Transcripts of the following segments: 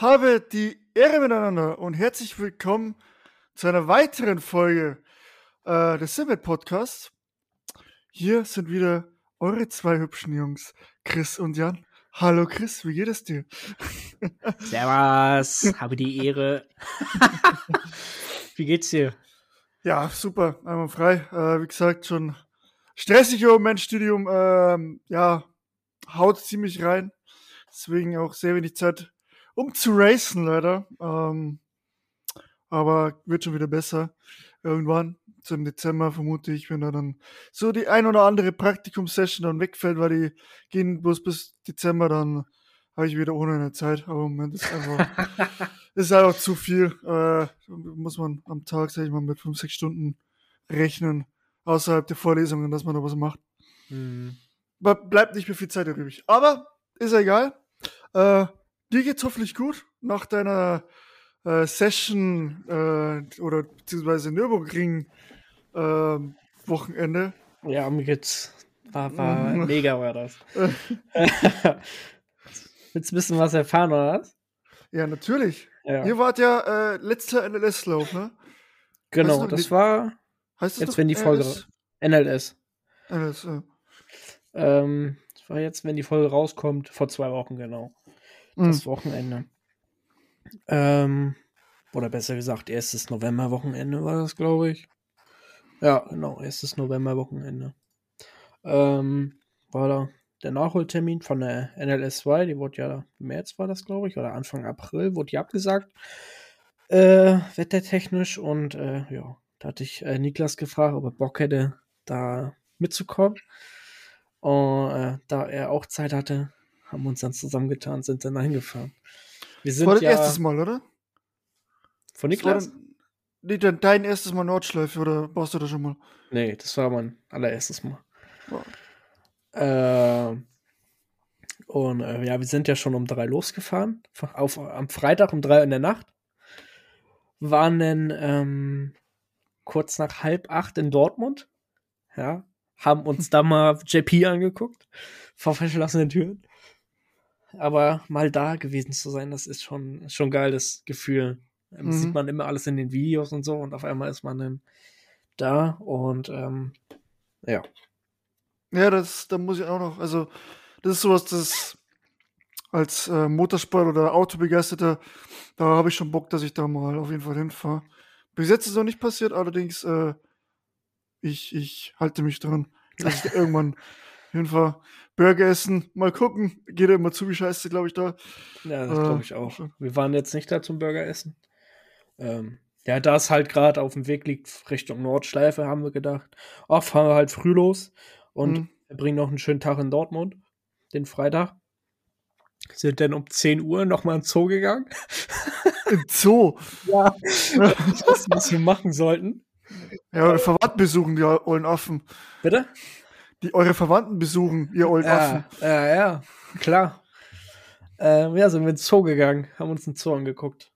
habe die Ehre miteinander und herzlich willkommen zu einer weiteren Folge äh, des Simmet Podcasts. Hier sind wieder eure zwei hübschen Jungs, Chris und Jan. Hallo Chris, wie geht es dir? Servus, habe die Ehre. wie geht's dir? Ja, super, einmal frei. Äh, wie gesagt, schon stressig im Moment Studium. Ähm, ja, haut ziemlich rein. Deswegen auch sehr wenig Zeit, um zu racen, leider. Ähm, aber wird schon wieder besser. Irgendwann, zum Dezember vermute ich, wenn da dann so die ein oder andere Praktikumssession dann wegfällt, weil die gehen bloß bis Dezember, dann habe ich wieder ohne eine Zeit. Aber im Moment ist einfach, ist einfach zu viel. Äh, muss man am Tag, sag ich mal, mit fünf, sechs Stunden rechnen, außerhalb der Vorlesungen, dass man da was macht. Hm. Bleibt nicht mehr viel Zeit übrig. Aber ist ja egal. Äh, dir geht's hoffentlich gut nach deiner äh, Session äh, oder beziehungsweise Nürburgring äh, Wochenende. Ja, mir geht's. War, war mega, war das. Willst du wissen, was erfahren, oder was? Ja, natürlich. Ja. Ihr wart ja äh, letzter NLS-Lauf, ne? Genau, Weißt du, das die- war Heißt jetzt, wenn die Folge. NLS? NLS. NLS, ja. Ähm, das war jetzt, wenn die Folge rauskommt, vor zwei Wochen, genau. Mhm. Das Wochenende. Ähm, oder besser gesagt, erstes Novemberwochenende war das, glaube ich. Ja, genau, erstes Novemberwochenende. Ähm, war da der Nachholtermin von der NLS 2, die wurde ja im März war das, glaube ich, oder Anfang April, wurde die abgesagt. Äh, wettertechnisch und äh, ja, da hatte ich äh, Niklas gefragt, ob er Bock hätte, da mitzukommen. Und äh, da er auch Zeit hatte, haben wir uns dann zusammengetan, sind dann hingefahren. Wir Das sind war dein ja erstes Mal, oder? von Das war Niklas? dein, nee, dein, dein erstes Mal Nordschleife, oder warst du da schon mal? Nee, das war mein allererstes Mal. Ja. Ähm, und äh, ja, wir sind ja schon um drei losgefahren. Auf, am Freitag um drei in der Nacht. Waren dann ähm, kurz nach halb acht in Dortmund. Ja. Haben uns da mal JP angeguckt. Vor verschlossenen Türen. Aber mal da gewesen zu sein, das ist schon, schon ein geiles Gefühl. Ähm, Mhm. Sieht man immer alles in den Videos und so und auf einmal ist man dann da und ähm, ja. Ja, das, da muss ich auch noch, also, das ist sowas, das als äh, Motorsport- oder Autobegeisterter, da habe ich schon Bock, dass ich da mal auf jeden Fall hinfahre. Bis jetzt ist es noch nicht passiert, allerdings, äh, ich, ich halte mich dran, dass ich da irgendwann hinfahre. Burger essen, mal gucken, geht ja immer zu wie scheiße, glaube ich, da. Ja, das Äh, glaube ich auch. Wir waren jetzt nicht da zum Burger essen. Ähm, ja, da es halt gerade auf dem Weg liegt Richtung Nordschleife, haben wir gedacht, ach, fahren wir halt früh los und Mhm. bringen noch einen schönen Tag in Dortmund, den Freitag. Sind dann um 10 Uhr nochmal ins Zoo gegangen. Im Zoo. Ja. Wusste, was wir machen sollten. Ja, eure Verwandten besuchen, die ollen Affen. Bitte? Die eure Verwandten besuchen, ihr Affen. Ja, ja, ja, klar. Ähm, ja, sind wir ins Zoo gegangen, haben uns einen Zoo angeguckt.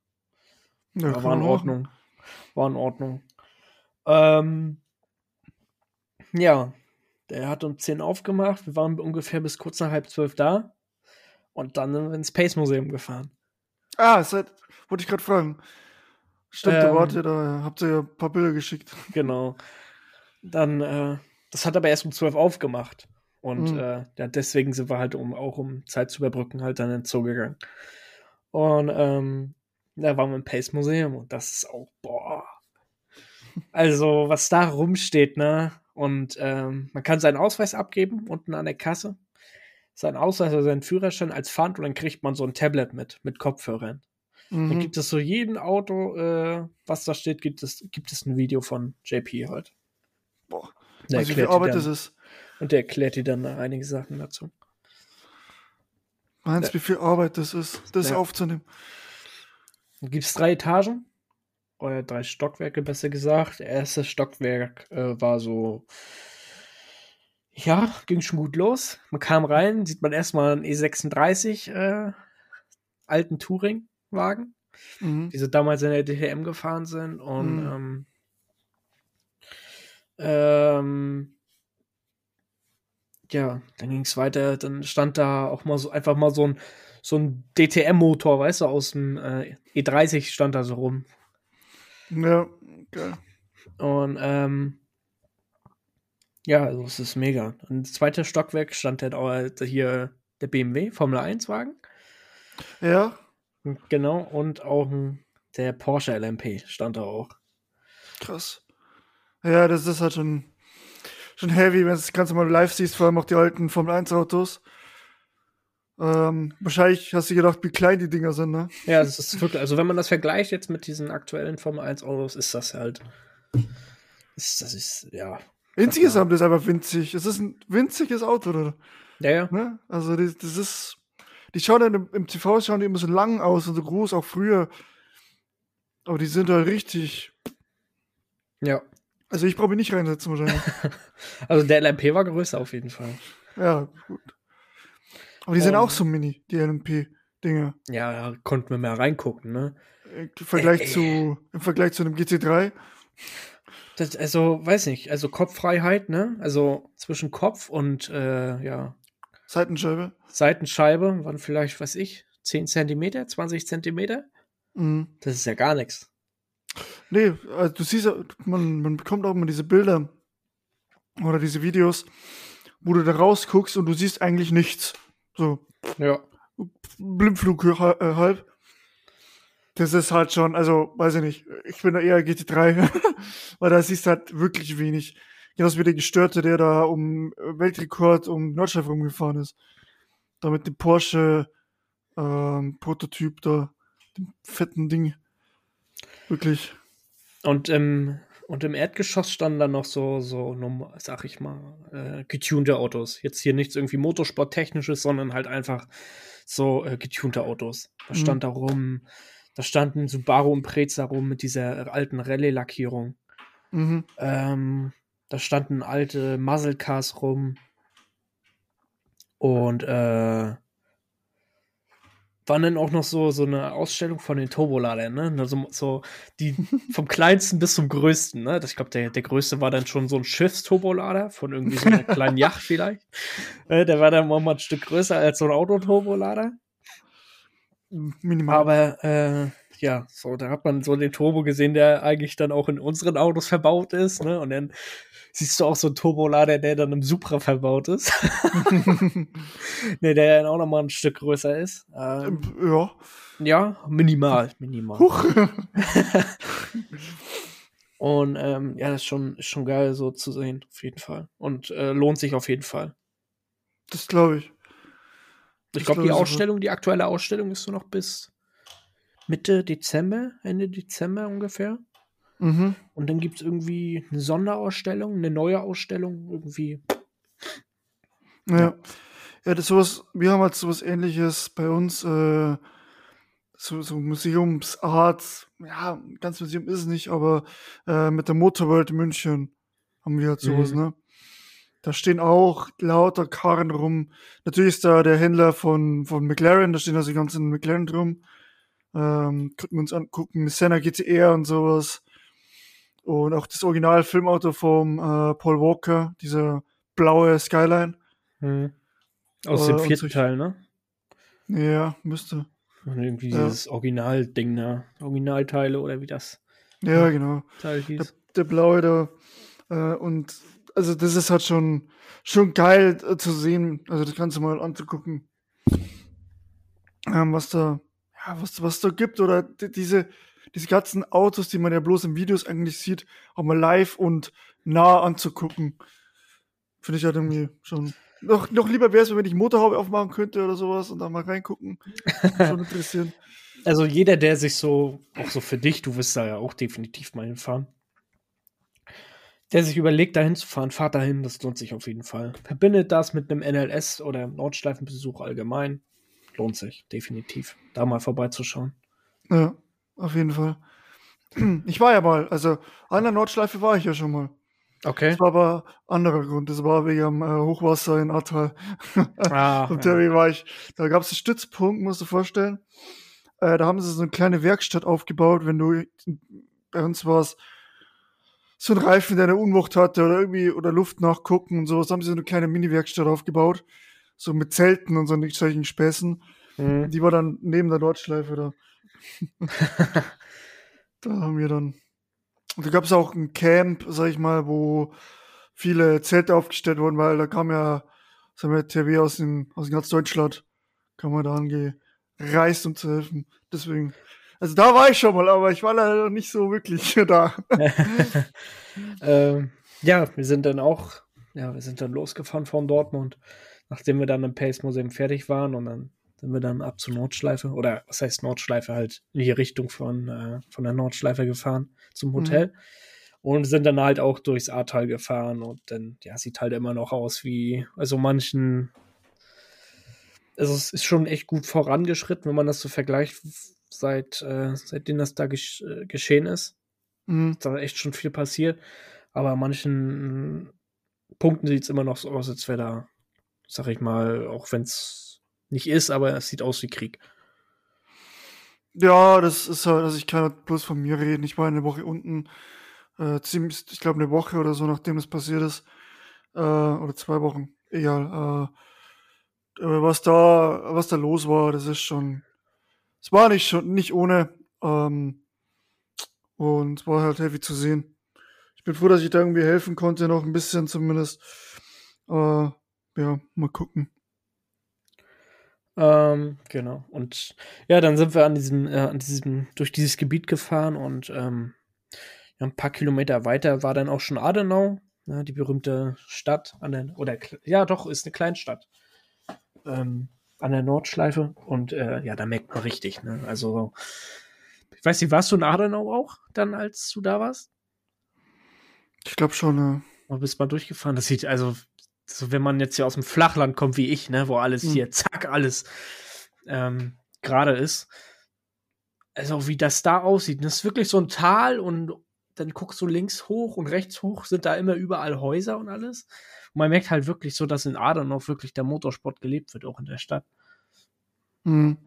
Ja, kann war in. Ordnung. War in Ordnung. Ähm, ja, der hat um 10 aufgemacht. Wir waren ungefähr bis kurz nach halb zwölf da. Und dann sind wir ins Space Museum gefahren. Ah, seid, wollte ich gerade fragen. Stimmt, da Ähm. wart ihr da, habt ihr ja ein paar Bilder geschickt. Genau. Dann, äh, das hat aber erst um 12 aufgemacht. Und Mhm. äh, ja, deswegen sind wir halt, um auch um Zeit zu überbrücken, halt dann ins Zoo gegangen. Und ähm, da waren wir im Pace Museum und das ist auch, boah. Also, was da rumsteht, ne? Und ähm, man kann seinen Ausweis abgeben unten an der Kasse. Seinen Ausweis oder seinen Führerschein als Pfand und dann kriegt man so ein Tablet mit, mit Kopfhörern. Dann Mhm. gibt es so jedem Auto, äh, was da steht, gibt es, gibt es ein Video von JP halt. Boah, Der also wie viel Arbeit dann, ist. Und der erklärt dir dann einige Sachen dazu. Meinst Ja. wie viel Arbeit das ist, das Ja. aufzunehmen? Dann gibt es drei Etagen. Oder drei Stockwerke, besser gesagt. Der erste Stockwerk äh, war so. Ja, ging schon gut los. Man kam rein, sieht man erstmal einen E36 äh, alten Touring-Wagen, Mhm. die so damals in der DTM gefahren sind. Und Mhm. ähm, ähm, ja, dann ging es weiter. Dann stand da auch mal so einfach mal so ein so ein DTM-Motor, weißt du, aus dem äh, E30 stand da so rum. Ja, geil. Und ähm, ja, also es ist mega. Und das zweite Stockwerk stand halt auch halt hier der BMW Formel 1 Wagen. Ja, Genau, und auch der Porsche LMP stand da auch. krass. Ja, das ist halt schon, schon heavy, wenn du das Ganze mal live siehst, vor allem auch die alten Formel 1 Autos. Ähm, wahrscheinlich hast du gedacht, wie klein die Dinger sind, ne? Ja, das ist wirklich, also wenn man das vergleicht jetzt mit diesen aktuellen Formel 1 Autos, ist das halt, ist, das ist, ja. Insgesamt ist einfach winzig. Es ist ein winziges Auto, oder? Ja, ja. Ne? Also das, das ist. Die schauen dann im, im TV schauen die immer so lang aus und so groß, auch früher. Aber die sind da richtig. Ja. Also ich brauche mich nicht reinsetzen wahrscheinlich. Also der LMP war größer auf jeden Fall. ja, gut. Aber die sind Um. auch so mini, die LMP-Dinge. Ja, da konnten wir mehr reingucken, ne? Im Vergleich ey. zu im Vergleich zu einem GT3. Das, also, weiß nicht, also Kopffreiheit, ne? Also zwischen Kopf und, äh, ja, Seitenscheibe. Seitenscheibe waren vielleicht, weiß ich, 10 Zentimeter, 20 Zentimeter. Mhm. Das ist ja gar nichts. Nee, also du siehst, ja, man, man bekommt auch immer diese Bilder oder diese Videos, wo du da rausguckst und du siehst eigentlich nichts. So, Ja. Blindflug äh, halb. Das ist halt schon, also, weiß ich nicht, ich bin da eher GT3, weil da siehst du halt wirklich wenig. Genauso wie der Gestörte, der da um äh, Weltrekord um Nordschleife rumgefahren ist. Da mit dem Porsche ähm, Prototyp da, dem fetten Ding. Wirklich. Und im, und im Erdgeschoss standen dann noch so, so, sag ich mal, äh, getunte Autos. Jetzt hier nichts irgendwie Motorsporttechnisches, sondern halt einfach so äh, getunte Autos. Da Mhm. stand da rum, da standen Subaru und Preza rum mit dieser alten Rallye-Lackierung. Mhm. Ähm, da standen alte Muscle Cars rum. Und äh, waren dann auch noch so, so eine Ausstellung von den Turboladern, ne? Also so die vom kleinsten bis zum größten, ne? Ich glaube, der, der größte war dann schon so ein Schiffsturbolader von irgendwie so einer kleinen Yacht vielleicht. Äh, der war dann mal ein Stück größer als so ein Autoturbolader. Minimal. Aber äh, ja, so, da hat man so den Turbo gesehen, der eigentlich dann auch in unseren Autos verbaut ist, ne? Und dann siehst du auch so einen Turbolader, der dann im Supra verbaut ist. ne, der dann auch nochmal ein Stück größer ist. Ähm, ja. ja, minimal, minimal. Huch. Und ähm, ja, das ist schon, ist schon geil so zu sehen, auf jeden Fall. Und äh, lohnt sich auf jeden Fall. Das glaube ich. Ich glaube, glaub, die Ausstellung, die aktuelle Ausstellung ist so noch bis Mitte Dezember, Ende Dezember ungefähr. Mhm. Und dann gibt es irgendwie eine Sonderausstellung, eine neue Ausstellung, irgendwie. Ja. Ja, das sowas, wir haben halt sowas ähnliches bei uns, äh, so, so Museumsart, ja, ganz Museum ist es nicht, aber äh, mit der Motorworld München haben wir halt sowas, Mhm. ne? Da stehen auch lauter Karren rum. Natürlich ist da der Händler von, von McLaren, da stehen also die ganzen McLaren drum. Ähm, könnten wir uns angucken, Senna GTR und sowas. Und auch das Original-Filmauto vom äh, Paul Walker, dieser blaue Skyline. Aus Äh, dem vierten solche- Teil, ne? Ja, müsste. Und irgendwie Ja. dieses Originalding, ne? Originalteile oder wie das Ja, genau. Teil Der, hieß. der blaue da. Äh, und also das ist halt schon, schon geil äh, zu sehen, also das Ganze mal anzugucken. Ähm, was da, ja, was, was da gibt oder die, diese, diese ganzen Autos, die man ja bloß in Videos eigentlich sieht, auch mal live und nah anzugucken. Finde ich halt irgendwie schon. Noch, noch lieber wäre es, wenn ich Motorhaube aufmachen könnte oder sowas und da mal reingucken. schon interessieren. Also jeder, der sich so, auch so für dich, du wirst da ja auch definitiv mal hinfahren, der sich überlegt, dahin zu fahren, fahrt dahin, das lohnt sich auf jeden Fall. Verbindet das mit einem NLS oder Nordschleifenbesuch allgemein. Lohnt sich, definitiv, da mal vorbeizuschauen. Ja, auf jeden Fall. Ich war ja mal, also an der Nordschleife war ich ja schon mal. Okay. Das war aber anderer Grund. Das war wegen dem äh, Hochwasser in Ahrtal. Ah, Und ja. Terry war ich. Da gab es einen Stützpunkt, musst du dir vorstellen. Äh, da haben sie so eine kleine Werkstatt aufgebaut, wenn du bei uns warst. So ein Reifen, der eine Unwucht hatte oder irgendwie oder Luft nachgucken und sowas, haben sie so eine kleine Mini-Werkstatt aufgebaut. So mit Zelten und so solchen Späßen. Mhm. Die war dann neben der Nordschleife da. da haben wir dann. Und da gab es auch ein Camp, sag ich mal, wo viele Zelte aufgestellt wurden, weil da kam ja, sagen wir, TV aus, den, aus ganz Deutschland, kam man da angereist, um zu helfen. Deswegen, also da war ich schon mal, aber ich war leider nicht so wirklich da. ähm, ja, wir sind dann auch, ja, wir sind dann losgefahren von Dortmund, nachdem wir dann im Pace Museum fertig waren und dann sind wir dann ab zur Nordschleife oder was heißt Nordschleife halt in die Richtung von, äh, von der Nordschleife gefahren zum mhm. Hotel. Mhm. Und sind dann halt auch durchs Ahrtal gefahren und dann, ja, sieht halt immer noch aus wie, also manchen, also es ist schon echt gut vorangeschritten, wenn man das so vergleicht, seit, äh, seitdem das da gesch äh, geschehen ist. Mhm. Ist da echt schon viel passiert. Aber an manchen Punkten sieht es immer noch so aus, als wäre da, sag ich mal, auch wenn es nicht ist, aber es sieht aus wie Krieg. Ja, das ist halt, also ich kann halt bloß von mir reden. Ich war eine Woche unten, äh, ziemlich, ich glaube eine Woche oder so, nachdem das passiert ist. Äh, oder zwei Wochen, egal. Äh, was da, was da los war, das ist schon, es war nicht schon, nicht ohne, ähm, und war halt heavy zu sehen ich bin froh, dass ich da irgendwie helfen konnte, noch ein bisschen zumindest. Äh, ja, mal gucken. Ähm, genau. Und ja, dann sind wir an diesem, äh, an diesem, durch dieses Gebiet gefahren und ähm, ja, ein paar Kilometer weiter war dann auch schon Adenau, ja, die berühmte Stadt an der, oder ja, doch, ist eine Kleinstadt. Ähm, an der Nordschleife. Und äh, ja, da merkt man richtig, ne? Also, ich weiß nicht, warst du in Adenau auch dann, als du da warst? Ich glaube schon, ja. Mal bist mal durchgefahren. Das sieht also, so wenn man jetzt hier aus dem Flachland kommt wie ich, ne, wo alles mhm. hier, zack, alles ähm, gerade ist. Also wie das da aussieht. Das ist wirklich so ein Tal und dann guckst du links hoch und rechts hoch, sind da immer überall Häuser und alles. Und man merkt halt wirklich so, dass in Adern wirklich der Motorsport gelebt wird, auch in der Stadt. Mhm.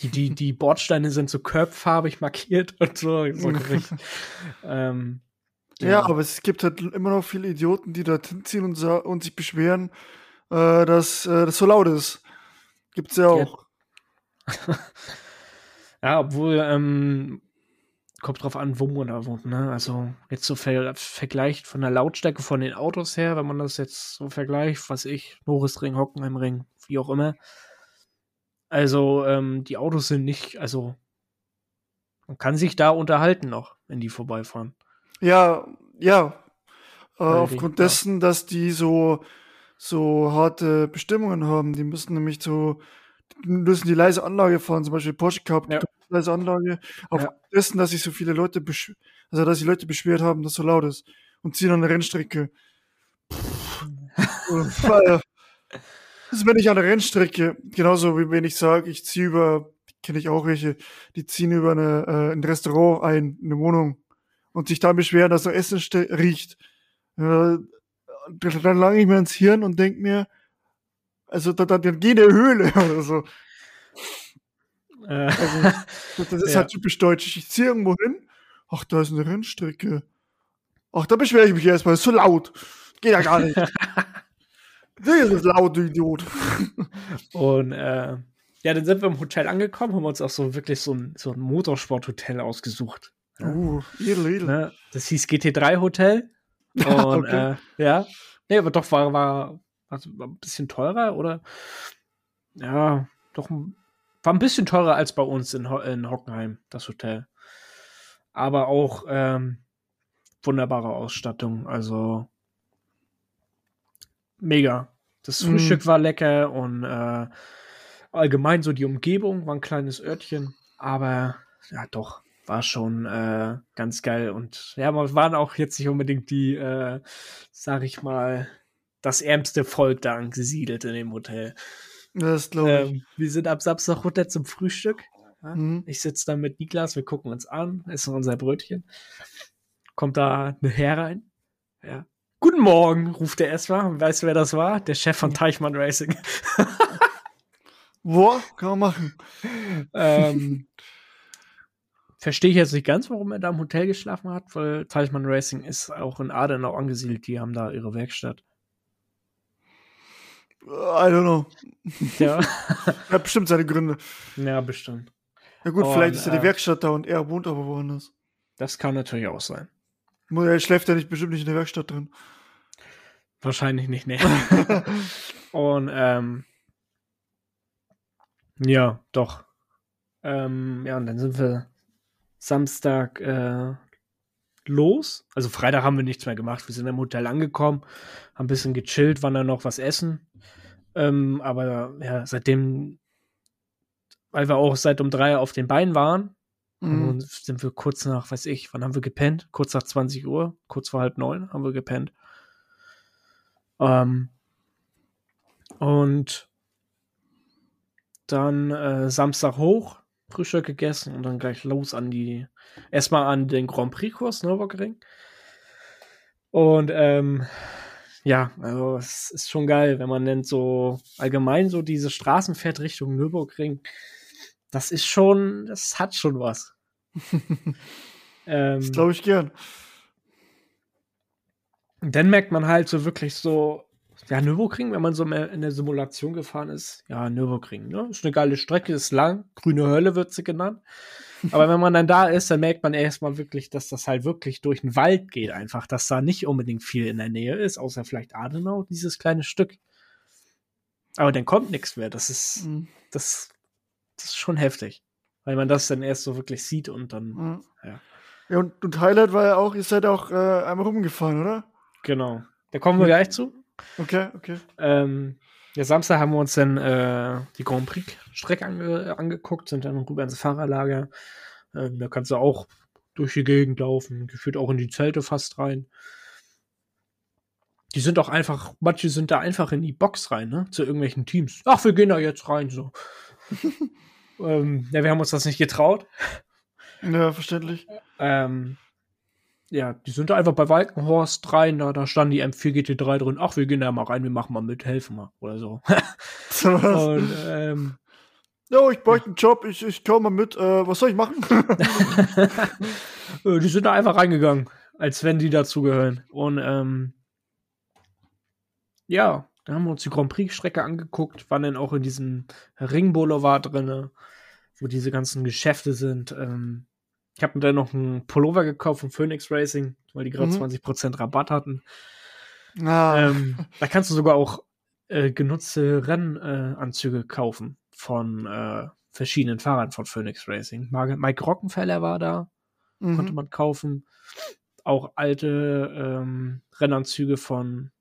Die, die, die Bordsteine sind so körbfarbig markiert und so. so ähm, ja. ja, aber es gibt halt immer noch viele Idioten, die da hinziehen und, und sich beschweren, äh, dass äh, das so laut ist. Gibt's ja auch. Ja, ja obwohl, ähm, kommt drauf an, wo man da wohnt, ne? Also, jetzt so ver vergleicht von der Lautstärke von den Autos her, wenn man das jetzt so vergleicht, was ich, Norrisring, Hockenheimring, wie auch immer. Also, ähm, die Autos sind nicht, also, man kann sich da unterhalten noch, wenn die vorbeifahren. Ja, ja. Äh, aufgrund dessen, dass die so, so harte Bestimmungen haben. Die müssen nämlich so, die müssen die leise Anlage fahren, zum Beispiel Porsche Cup, ja. leise Anlage. Aufgrund ja. dessen, dass sich so viele Leute, also dass die Leute beschwert haben, dass so laut ist. Und ziehen an der Rennstrecke. das ist, wenn ich an der Rennstrecke, genauso wie wenn ich sage, ich ziehe über, kenne ich auch welche, die ziehen über eine, äh, ein Restaurant ein, eine Wohnung und sich dann beschweren, dass er Essen riecht. Äh, dann lange ich mir ins Hirn und denke mir, also da, da, dann geh in der Höhle oder so. Äh. Also, das, ist ja. halt typisch deutsch. Ich ziehe irgendwo hin, ach, da ist eine Rennstrecke. Ach, da beschwere ich mich erstmal, ist so laut. Geht ja gar nicht. das ist laut, du Idiot. Und äh, ja, dann sind wir im Hotel angekommen, haben uns auch so wirklich so ein, so ein Motorsporthotel ausgesucht. Uh, edel, edel. Ne? Das hieß GT3 Hotel. Und okay. äh, ja. Nee, aber doch war, war, also war ein bisschen teurer, oder? Ja, doch war ein bisschen teurer als bei uns in, Ho in Hockenheim, das Hotel. Aber auch ähm, wunderbare Ausstattung, also mega. Das mhm. Frühstück mm. war lecker und äh, allgemein so die Umgebung war ein kleines Örtchen, aber ja doch, war schon äh, ganz geil. Und ja, wir waren auch jetzt nicht unbedingt die, äh, sag ich mal, das ärmste Volk da angesiedelt in dem Hotel. Das glaube ich. Ähm, wir sind ab Samstag runter zum Frühstück. Ja? Mhm. Ich sitze da mit Niklas, wir gucken uns an, essen unser Brötchen. Kommt da eine Herr rein. Ja. Guten Morgen, ruft er erstmal. Weißt du, wer das war? Der Chef von Teichmann Racing. Boah, kann man machen. ähm, Verstehe ich jetzt nicht ganz, warum er da im Hotel geschlafen hat, weil Teichmann Racing ist auch in Adenau angesiedelt. Die haben da ihre Werkstatt. I don't know. Ja, Hat bestimmt seine Gründe. ja bestimmt. Ja gut, Und, vielleicht ist ja äh, die Werkstatt da und er wohnt aber woanders. Das kann natürlich auch sein. Er schläft ja nicht bestimmt nicht in der Werkstatt drin. Wahrscheinlich nicht, ne. Und ähm, ja, doch. Ähm, ja, und dann sind wir Samstag äh, los. Also Freitag haben wir nichts mehr gemacht. Wir sind im Hotel angekommen, haben ein bisschen gechillt, waren dann noch was essen. Ähm, aber ja, seitdem, weil wir auch seit um drei auf den Beinen waren, Mhm. sind wir kurz nach, weiß ich, wann haben wir gepennt? Kurz nach 20 Uhr, kurz vor halb neun haben wir gepennt. Ähm, und dann äh, Samstag hoch, Frühstück gegessen und dann gleich los an die, erstmal an den Grand Prix-Kurs Nürburgring. Und ähm, ja, also es ist schon geil, wenn man nennt so allgemein so diese Straßen fährt Richtung Nürburgring. Das ist schon, das hat schon was. ähm, Das glaube ich gern. dann merkt man halt so wirklich so, ja, Nürburgring, wenn man so in der Simulation gefahren ist, ja, Nürburgring, ne? Ist eine geile Strecke, ist lang, grüne Hölle wird sie genannt. Aber wenn man dann da ist, dann merkt man erstmal wirklich, dass das halt wirklich durch den Wald geht, einfach, dass da nicht unbedingt viel in der Nähe ist, außer vielleicht Adenau, dieses kleine Stück. Aber dann kommt nichts mehr. Das ist, Mhm. das, das ist schon heftig. Weil man das dann erst so wirklich sieht und dann, Ja. Ja. Ja, und, und Highlight war ja auch, ihr seid auch äh, einmal rumgefahren, oder? genau. Da kommen wir gleich zu. Okay, okay. Ähm, ja, Samstag haben wir uns dann äh, die Grand Prix-Strecke ange angeguckt, sind dann rüber ins Fahrerlager. Ähm, da kannst du auch durch die Gegend laufen, gefühlt auch in die Zelte fast rein. Die sind auch einfach, manche sind da einfach in die Box rein, ne? Zu irgendwelchen Teams. Ach, wir gehen da jetzt rein, so. ähm, ja, wir haben uns das nicht getraut. Ja, verständlich. Ähm, ja, die sind da einfach bei Walkenhorst rein, da, da stand die M4 GT3 drin. Ach, wir gehen da mal rein, wir machen mal mit, helfen mal oder so. Und ähm, Ja, ich bräuchte einen Job, ich, ich komme mal mit. Äh, was soll ich machen? äh, die sind da einfach reingegangen, als wenn die dazugehören. Und ähm, ja, da haben wir uns die Grand Prix-Strecke angeguckt, waren dann auch in diesem Ringboulevard drinne, wo diese ganzen Geschäfte sind. Ähm, ich habe mir dann noch einen Pullover gekauft von Phoenix Racing, weil die gerade Mhm. 20% Rabatt hatten. ah, Ähm, da kannst du sogar auch äh, genutzte Rennanzüge äh, kaufen von äh, verschiedenen Fahrern von Phoenix Racing. Mike Rockenfeller war da, mhm. konnte man kaufen. Auch alte ähm, Rennanzüge von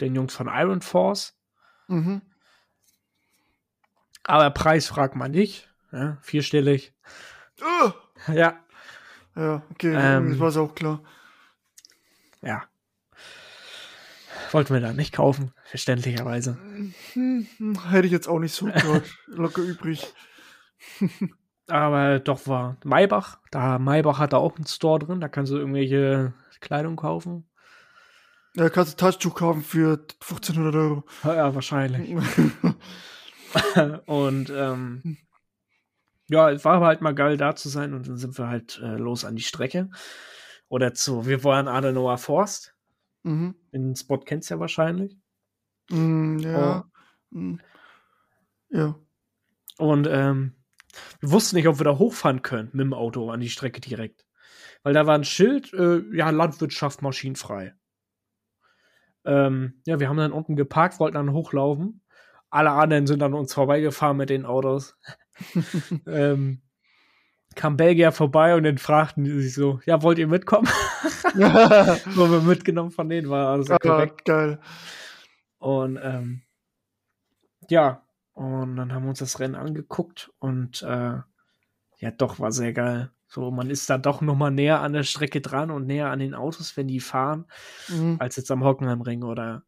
den Jungs von Iron Force. Mhm. Aber Preis fragt man nicht. Ja, vierstellig. Uh, Ja, ja, okay, Ähm. das war auch klar. ja. Wollten wir da nicht kaufen, verständlicherweise. Hm, hm, hätte ich jetzt auch nicht so locker übrig. Aber doch war Maybach. Da Maybach hat da auch einen Store drin. Da kannst du irgendwelche Kleidung kaufen. Ja, kannst du Taschentuch kaufen für 1500 Euro. Ja, wahrscheinlich. Und ähm, ja, es war aber halt mal geil da zu sein und dann sind wir halt äh, los an die Strecke. Oder zu, wir waren Adenauer Forst. mhm. Den Spot kennst du ja wahrscheinlich. Mm, ja. Mm. Ja. Und ähm, wir wussten nicht, ob wir da hochfahren können mit dem Auto an die Strecke direkt. Weil da war ein Schild, äh, ja, Landwirtschaft maschinenfrei. Ähm, ja, wir haben dann unten geparkt, wollten dann hochlaufen. Alle anderen sind an uns vorbeigefahren mit den Autos. ähm, kam Belgier vorbei und dann fragten die sich so, ja, wollt ihr mitkommen? Wo wir mitgenommen von denen war also ah, geil. Und ähm, ja, und dann haben wir uns das Rennen angeguckt und äh, ja, doch, war sehr geil. So, man ist da doch noch mal näher an der Strecke dran und näher an den Autos, wenn die fahren, Mhm. als jetzt am Hockenheimring oder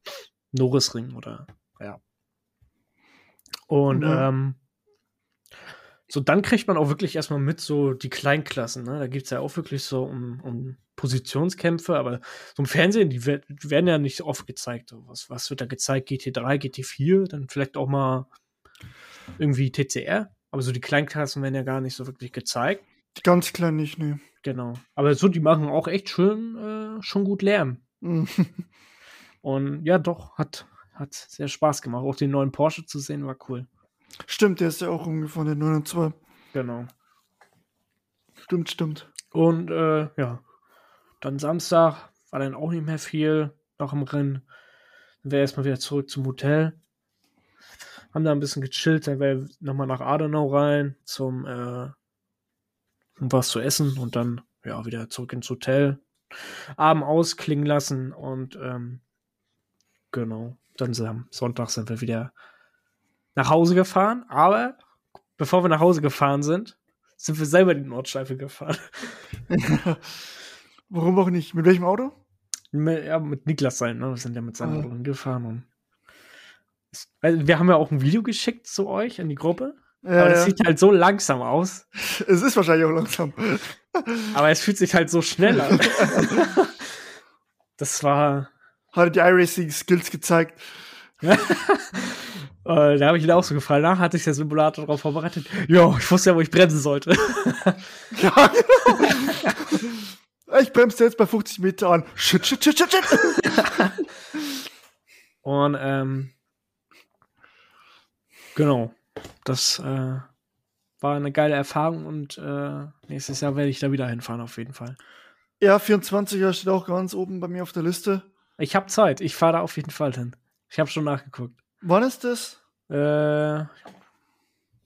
Norrisring oder ja. Und Ja. ähm, so dann kriegt man auch wirklich erstmal mit so die Kleinklassen. Ne? Da geht's ja auch wirklich so um, um Positionskämpfe, aber so im Fernsehen, die, wer- die werden ja nicht oft gezeigt. So, Was, was wird da gezeigt? GT3, GT4, dann vielleicht auch mal irgendwie TCR. Aber so die Kleinklassen werden ja gar nicht so wirklich gezeigt. Die ganz kleinen nicht, ne. Genau. Aber so, die machen auch echt schön, äh, schon gut Lärm. Mhm. Und ja, doch, hat, hat sehr Spaß gemacht. Auch den neuen Porsche zu sehen war cool. Stimmt, der ist ja auch umgefahren, der 902. Genau. Stimmt, stimmt. Und äh, ja, dann Samstag war dann auch nicht mehr viel noch im Rennen. Dann wäre erstmal wieder zurück zum Hotel. Haben da ein bisschen gechillt, dann wäre nochmal nach Adenau rein zum äh, um was zu essen und dann ja wieder zurück ins Hotel. Abend ausklingen lassen und ähm, genau, dann am Sonntag sind wir wieder nach Hause gefahren. Aber bevor wir nach Hause gefahren sind, sind wir selber die Nordschleife gefahren. Warum auch nicht? Mit welchem Auto? Mit, ja, mit Niklas sein, ne? Wir sind ja mit seinem Auto hingefahren und also wir haben ja auch ein Video geschickt zu euch in die Gruppe. Ja, aber das ja. sieht halt so langsam aus. Es ist wahrscheinlich auch langsam. Aber es fühlt sich halt so schnell an. das war. Hat die iRacing-Skills gezeigt. Äh, da habe ich ihn auch so gefallen. Nach hatte ich der Simulator darauf vorbereitet. Ja, ich wusste ja, wo ich bremsen sollte. ja, Ich bremse jetzt bei 50 Meter an. Shit, shit, shit, shit, shit. Und, ähm, genau. Das äh, war eine geile Erfahrung und äh, nächstes Jahr werde ich da wieder hinfahren, auf jeden Fall. Ja, 24er steht auch ganz oben bei mir auf der Liste. Ich habe Zeit. Ich fahre da auf jeden Fall hin. Ich habe schon nachgeguckt. Wann ist das? Äh,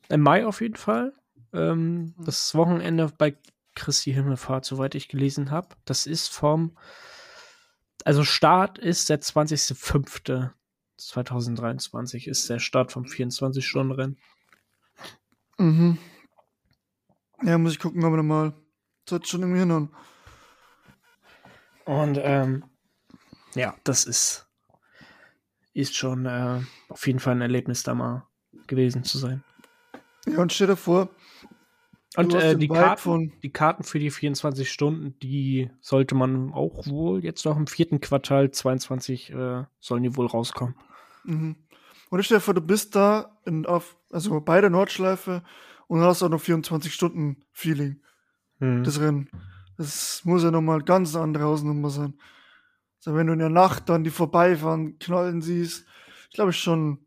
Im Mai auf jeden Fall. Ähm, hm. das Wochenende bei Christi Himmelfahrt, soweit ich gelesen habe. Das ist vom. Also Start ist der 20.05.2023 ist der Start vom 24-Stunden-Rennen. Mhm. Ja, muss ich gucken, aber nochmal. Sollte schon irgendwie hinhauen. Und ähm, ja, das ist ist schon äh, auf jeden Fall ein Erlebnis, da mal gewesen zu sein. Ja, und stell dir vor, und äh, die, Karten, die Karten für die 24 Stunden, die sollte man auch wohl jetzt noch im vierten Quartal 22 äh, sollen die wohl rauskommen. Mhm. Und ich stell dir vor, du bist da in, auf, also bei der Nordschleife und hast auch noch 24 Stunden Feeling. Mhm. Das Rennen. Das muss ja nochmal ganz andere Hausnummer sein. So, wenn du in der Nacht dann die vorbeifahren, knallen siehst, ich glaube schon,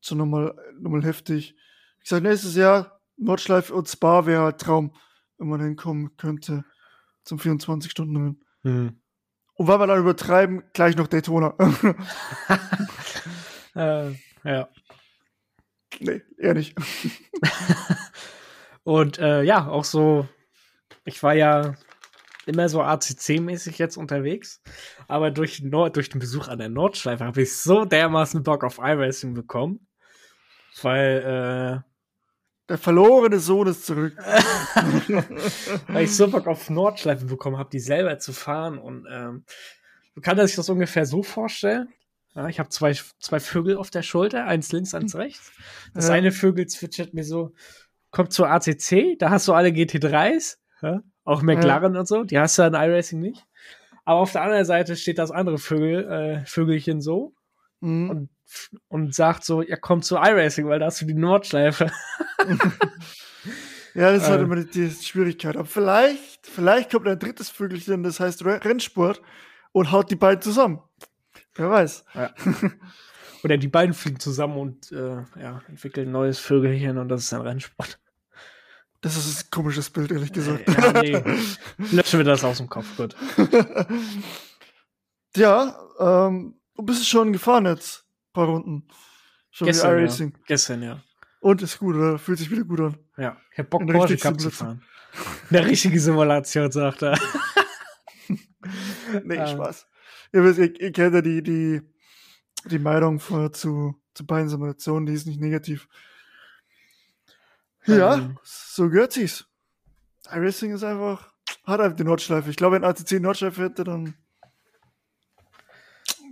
schon nochmal, nochmal heftig. Ich sage, nächstes Jahr Nordschleife und Spa wäre halt Traum, wenn man hinkommen könnte zum 24-Stunden-Rennen. Mhm. Und weil wir dann übertreiben, gleich noch Daytona. äh, ja. Nee, eher nicht. und äh, ja, auch so, ich war ja immer so ACC-mäßig jetzt unterwegs. Aber durch, Nord durch den Besuch an der Nordschleife habe ich so dermaßen Bock auf iRacing bekommen. Weil, äh, der verlorene Sohn ist zurück. weil ich so Bock auf Nordschleife bekommen habe, die selber zu fahren. Und ähm, du kannst sich das ungefähr so vorstellen. Ja, ich habe zwei, zwei Vögel auf der Schulter, eins links, eins rechts. Das ja. eine Vögel zwitschert mir so, kommt zur ACC, da hast du alle GT3s. Ja? Auch McLaren ja. und so, die hast du an iRacing nicht. Aber auf der anderen Seite steht das andere Vögel, äh, Vögelchen so mhm. und, und sagt so, ja, komm zu iRacing, weil da hast du die Nordschleife. ja, das ist halt äh. immer die, die, Schwierigkeit. Aber vielleicht, vielleicht kommt ein drittes Vögelchen, das heißt Rennsport, und haut die beiden zusammen. Wer weiß. Ja. Oder die beiden fliegen zusammen und äh, ja, entwickeln ein neues Vögelchen und das ist ein Rennsport. Das ist ein komisches Bild, ehrlich gesagt. Ja, nee. Löschen wir das aus dem Kopf, gut. ja, ähm, du bist schon gefahren jetzt. Ein paar Runden. Schon Gestern, ja. Gestern, ja. Und ist gut, oder? Fühlt sich wieder gut an. Ja, ich hab Bock, Porsche Cup zu fahren. Eine richtige Simulation, sagt er. nee, ah. Spaß. Ihr, wisst, ihr kennt ja die, die, die Meinung vor, zu, zu beiden Simulationen, die ist nicht negativ. Ja, ähm, so gehört sich's. iRacing ist einfach, hat einfach die Nordschleife. Ich glaube, wenn ATC Nordschleife hätte, dann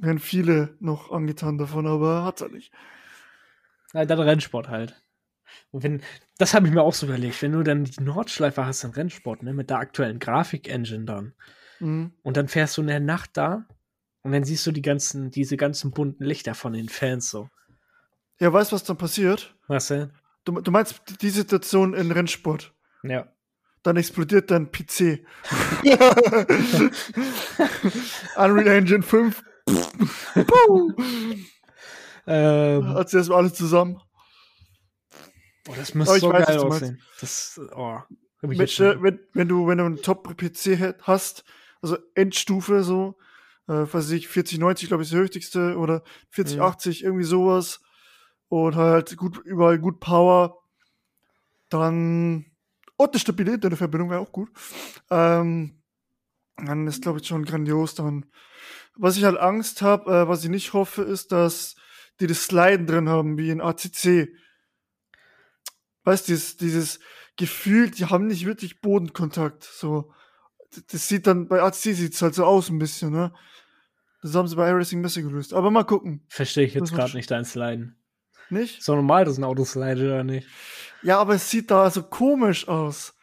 wären viele noch angetan davon, aber hat's halt nicht. Ja, dann Rennsport halt. Und wenn, das habe ich mir auch so überlegt, wenn du dann die Nordschleife hast im Rennsport, ne, mit der aktuellen Grafik-Engine dann, mhm. und dann fährst du in der Nacht da und dann siehst du die ganzen, diese ganzen bunten Lichter von den Fans so. Ja, weißt du, was dann passiert? Was denn? Du, du meinst die Situation in Rennsport? Ja. Dann explodiert dein PC. Unreal Engine 5. ähm, Als erstmal alle zusammen. oh, das müsste so weiß, geil aussehen. Das, oh, hab ich Wenn, wenn, du, wenn du einen Top-PC hast, also Endstufe so, äh, weiß ich, 4090, glaube ich, ist der höchste oder 4080, irgendwie sowas. Und halt gut, überall gut Power. Dann. Und eine stabile Internetverbindung wäre auch gut. Ähm, dann ist, glaube ich, schon grandios. Dann. Was ich halt Angst habe, äh, was ich nicht hoffe, ist, dass die das Sliden drin haben, wie in ACC. Weißt du, dieses, dieses Gefühl, die haben nicht wirklich Bodenkontakt. So. Das sieht dann, bei ACC sieht es halt so aus ein bisschen, ne? Das haben sie bei iRacing besser gelöst. Aber mal gucken. Verstehe ich jetzt gerade nicht dein Sliden. Nicht? Ist doch normal, dass ein Auto slidet oder nicht? Ja, aber es sieht da so komisch aus.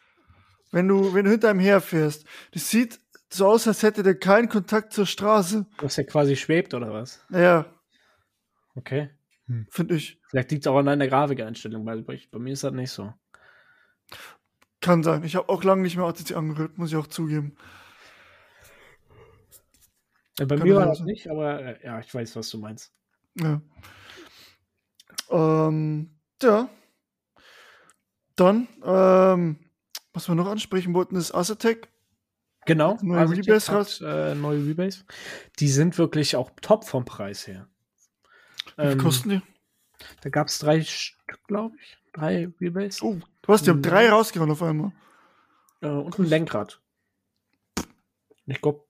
Wenn du, wenn du hinter ihm herfährst. Das sieht so aus, als hätte der keinen Kontakt zur Straße. Dass er quasi schwebt oder was? Naja, Okay. finde ich. Vielleicht liegt es auch an deiner Grafikeinstellung, weil bei, bei mir ist das nicht so. Kann sein. Ich habe auch lange nicht mehr ACC angerührt, muss ich auch zugeben. Äh, Bei Kann mir war das nicht, aber äh, ja, ich weiß, was du meinst. Ja. Ähm, ja. Dann, ähm, was wir noch ansprechen wollten, ist Assetec. Genau. Neue Rebase hat. Äh, neue Rebase. Die sind wirklich auch top vom Preis her. Wie Ähm, kosten die? Da gab es drei Stück, glaube ich. Drei Rebase. Oh, du hast, die haben Mhm. drei rausgehauen auf einmal. Äh, und ein Lenkrad. Ich glaube,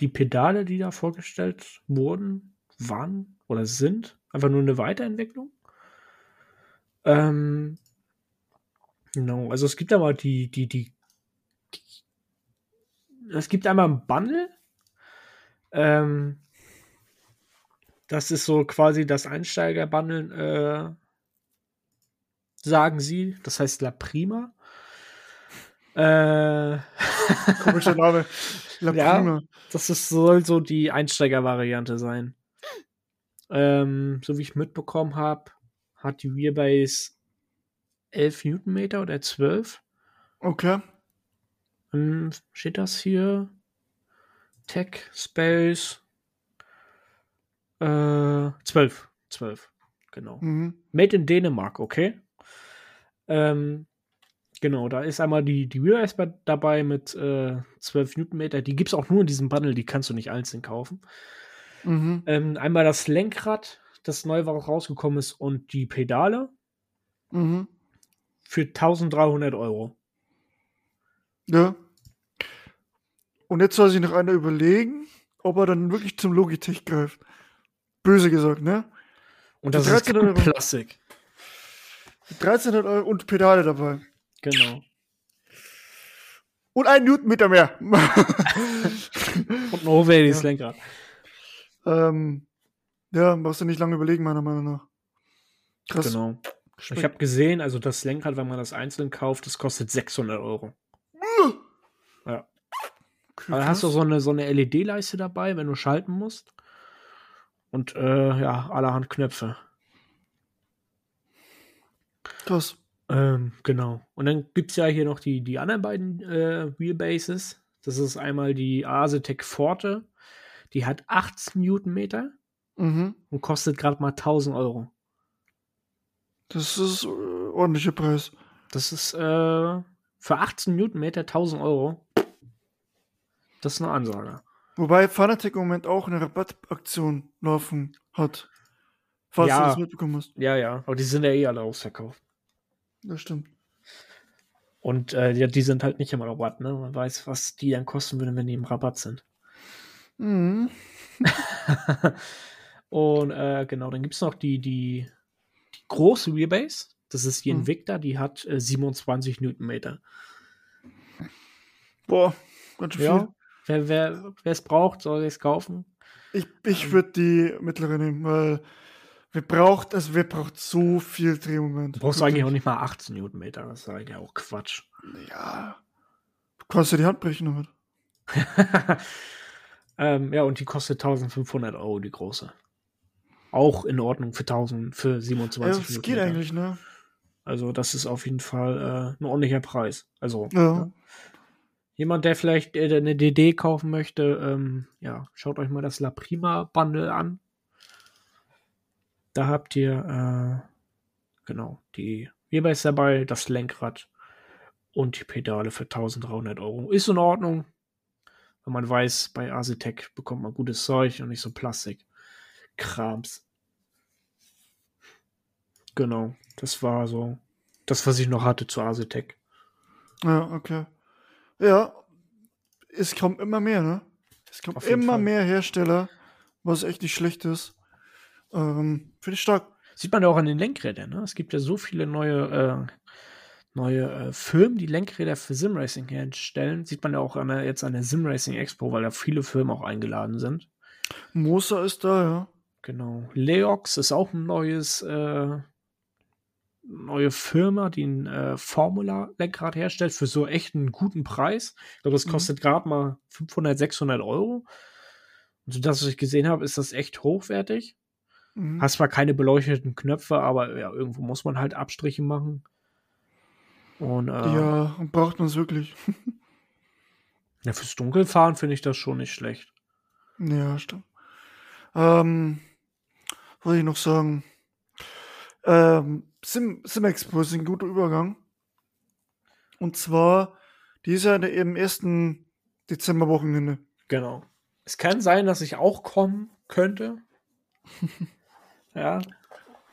die Pedale, die da vorgestellt wurden, waren oder sind einfach nur eine Weiterentwicklung. Ähm, genau, also es gibt aber die, die, die, die es gibt einmal ein Bundle. Ähm, das ist so quasi das Einsteiger-Bundle, äh, sagen sie. Das heißt La Prima. Äh, Komischer Name. La Ja. Prima. das ist, soll so die Einsteiger-Variante sein. Ähm, so wie ich mitbekommen habe, hat die Wheelbase 11 Newtonmeter oder 12. Okay. Ähm, steht das hier? Tech Space. Äh, 12. 12. Genau. Mhm. Made in Dänemark, okay. Ähm, genau, da ist einmal die, die Wheelbase bei- dabei mit äh, 12 Newtonmeter. Die gibt es auch nur in diesem Bundle, die kannst du nicht einzeln kaufen. Mhm. Ähm, einmal das Lenkrad, das neu rausgekommen ist, und die Pedale Mhm. für 1300 Euro. Ja. Und jetzt soll sich noch einer überlegen, ob er dann wirklich zum Logitech greift. Böse gesagt, ne? Und das ist 13 Euro. Plastik. 1300 Euro und Pedale dabei. Genau. Und ein Newtonmeter mehr. Und ein hochwertiges Ja. Lenkrad. Ähm, ja, brauchst du nicht lange überlegen, meiner Meinung nach. Krass. Genau. Respekt. Ich habe gesehen, also das Lenkrad, wenn man das einzeln kauft, das kostet 600 Euro. Ja. Aber dann hast du so eine, so eine LED-Leiste dabei, wenn du schalten musst. Und äh, ja, allerhand Knöpfe. krass. Ähm, genau. Und dann gibt es ja hier noch die, die anderen beiden äh, Wheelbases. Das ist einmal die Asetec Forte. Die hat 18 Newtonmeter Mhm. und kostet gerade mal 1000 Euro. Das ist äh, ordentlicher Preis. Das ist äh, für 18 Newtonmeter 1000 Euro. Das ist eine Ansage. Wobei Fanatec im Moment auch eine Rabattaktion laufen hat. Falls Ja. du das mitbekommen hast. Ja, ja. Aber die sind ja eh alle ausverkauft. Das stimmt. Und äh, ja, die sind halt nicht im Rabatt, ne? Man weiß, was die dann kosten würden, wenn die im Rabatt sind. Mhm. Und äh, genau, dann gibt es noch die, die, die große Wheelbase. Das ist die Mhm. Invicta, die hat äh, 27 Newtonmeter. Boah, ganz schön Ja. Wer, wer es braucht, soll es kaufen. viel. Ich, ich Ähm. würde die mittlere nehmen, weil wir braucht, also wir braucht so viel Drehmoment. Du brauchst eigentlich auch nicht mal 18 Newtonmeter. Das ist eigentlich auch Quatsch. Ja. Du kannst dir die Hand brechen damit. ähm, ja, und die kostet 1500 Euro, die große. Auch in Ordnung für 1000, für Ja, 27 das geht eigentlich, ne? Also, das ist auf jeden Fall äh, ein ordentlicher Preis. Also, Ja. ne? jemand, der vielleicht äh, eine DD kaufen möchte, ähm, ja, schaut euch mal das La Prima Bundle an. Da habt ihr, äh, genau, die Wheelbase dabei, das Lenkrad und die Pedale für 1300 Euro. Ist in Ordnung. Wenn man weiß, bei Asitec bekommt man gutes Zeug und nicht so Plastik-Krams. Genau, das war so das, was ich noch hatte zu Asitec. Ja, okay. Ja, es kommt immer mehr, ne? Es kommt immer Fall. mehr Hersteller, was echt nicht schlecht ist. Ähm, Finde ich stark. Sieht man ja auch an den Lenkrädern, ne? Es gibt ja so viele neue, äh, neue äh, Firmen, die Lenkräder für Simracing herstellen. Sieht man ja auch an der, jetzt an der Simracing Expo, weil da viele Firmen auch eingeladen sind. Moser ist da, ja. Genau. Leox ist auch ein neues, äh, neue Firma, die ein äh, Formula-Lenkrad herstellt für so echt einen guten Preis. Ich glaube, das mhm. kostet mhm. gerade mal 500, 600 Euro. Und so das, was ich gesehen habe, ist das echt hochwertig. Mhm. Hast zwar keine beleuchteten Knöpfe, aber ja, irgendwo muss man halt Abstriche machen. Und, äh, ja, braucht man es wirklich. ja, fürs Dunkelfahren finde ich das schon nicht schlecht. Ja, stimmt. Ähm, wollte ich noch sagen, ähm, Sim, Sim Expo ist ein guter Übergang. Und zwar, die ist ja im ersten Dezemberwochenende. Genau. Es kann sein, dass ich auch kommen könnte. ja.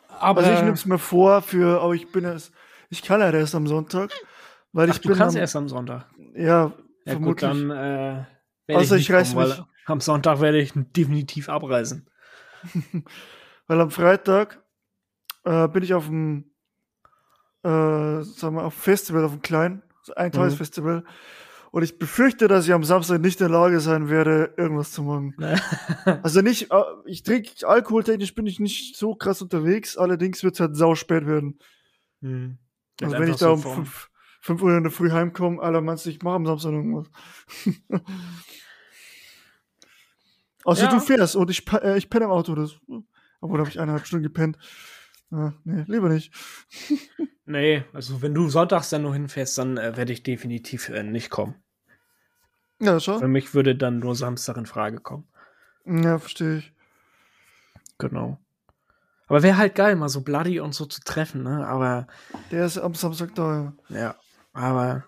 Aber also ich nehme es mir vor für, aber ich bin es, ich kann ja erst am Sonntag, weil Ach, ich du kannst am, erst am Sonntag. Ja, ja vermutlich. Gut, dann äh, also ich, ich reiß kommen, mich. Am Sonntag werde ich definitiv abreisen. weil am Freitag äh, bin ich auf dem, äh, sagen wir, auf Festival, auf dem kleinen, ein Tagesfestival. Mhm. Und ich befürchte, dass ich am Samstag nicht in der Lage sein werde, irgendwas zu machen. also nicht, äh, ich trinke alkoholtechnisch bin ich nicht so krass unterwegs, allerdings wird es halt sau spät werden. Mhm. Also wenn ich da um 5 Uhr in der Früh heimkomme, meinst du, ich mache am Samstag irgendwas. also ja. du fährst und ich, äh, ich penne im Auto. Das, obwohl, da habe ich eineinhalb Stunden gepennt. Ja, nee, lieber nicht. nee, also wenn du sonntags dann nur hinfährst, dann äh, werde ich definitiv äh, nicht kommen. Ja, schon. Für mich würde dann nur Samstag in Frage kommen. Ja, verstehe ich. Genau. Aber wäre halt geil, mal so Bloody und so zu treffen, ne? Aber. Der ist am Samstag da, ja. Aber.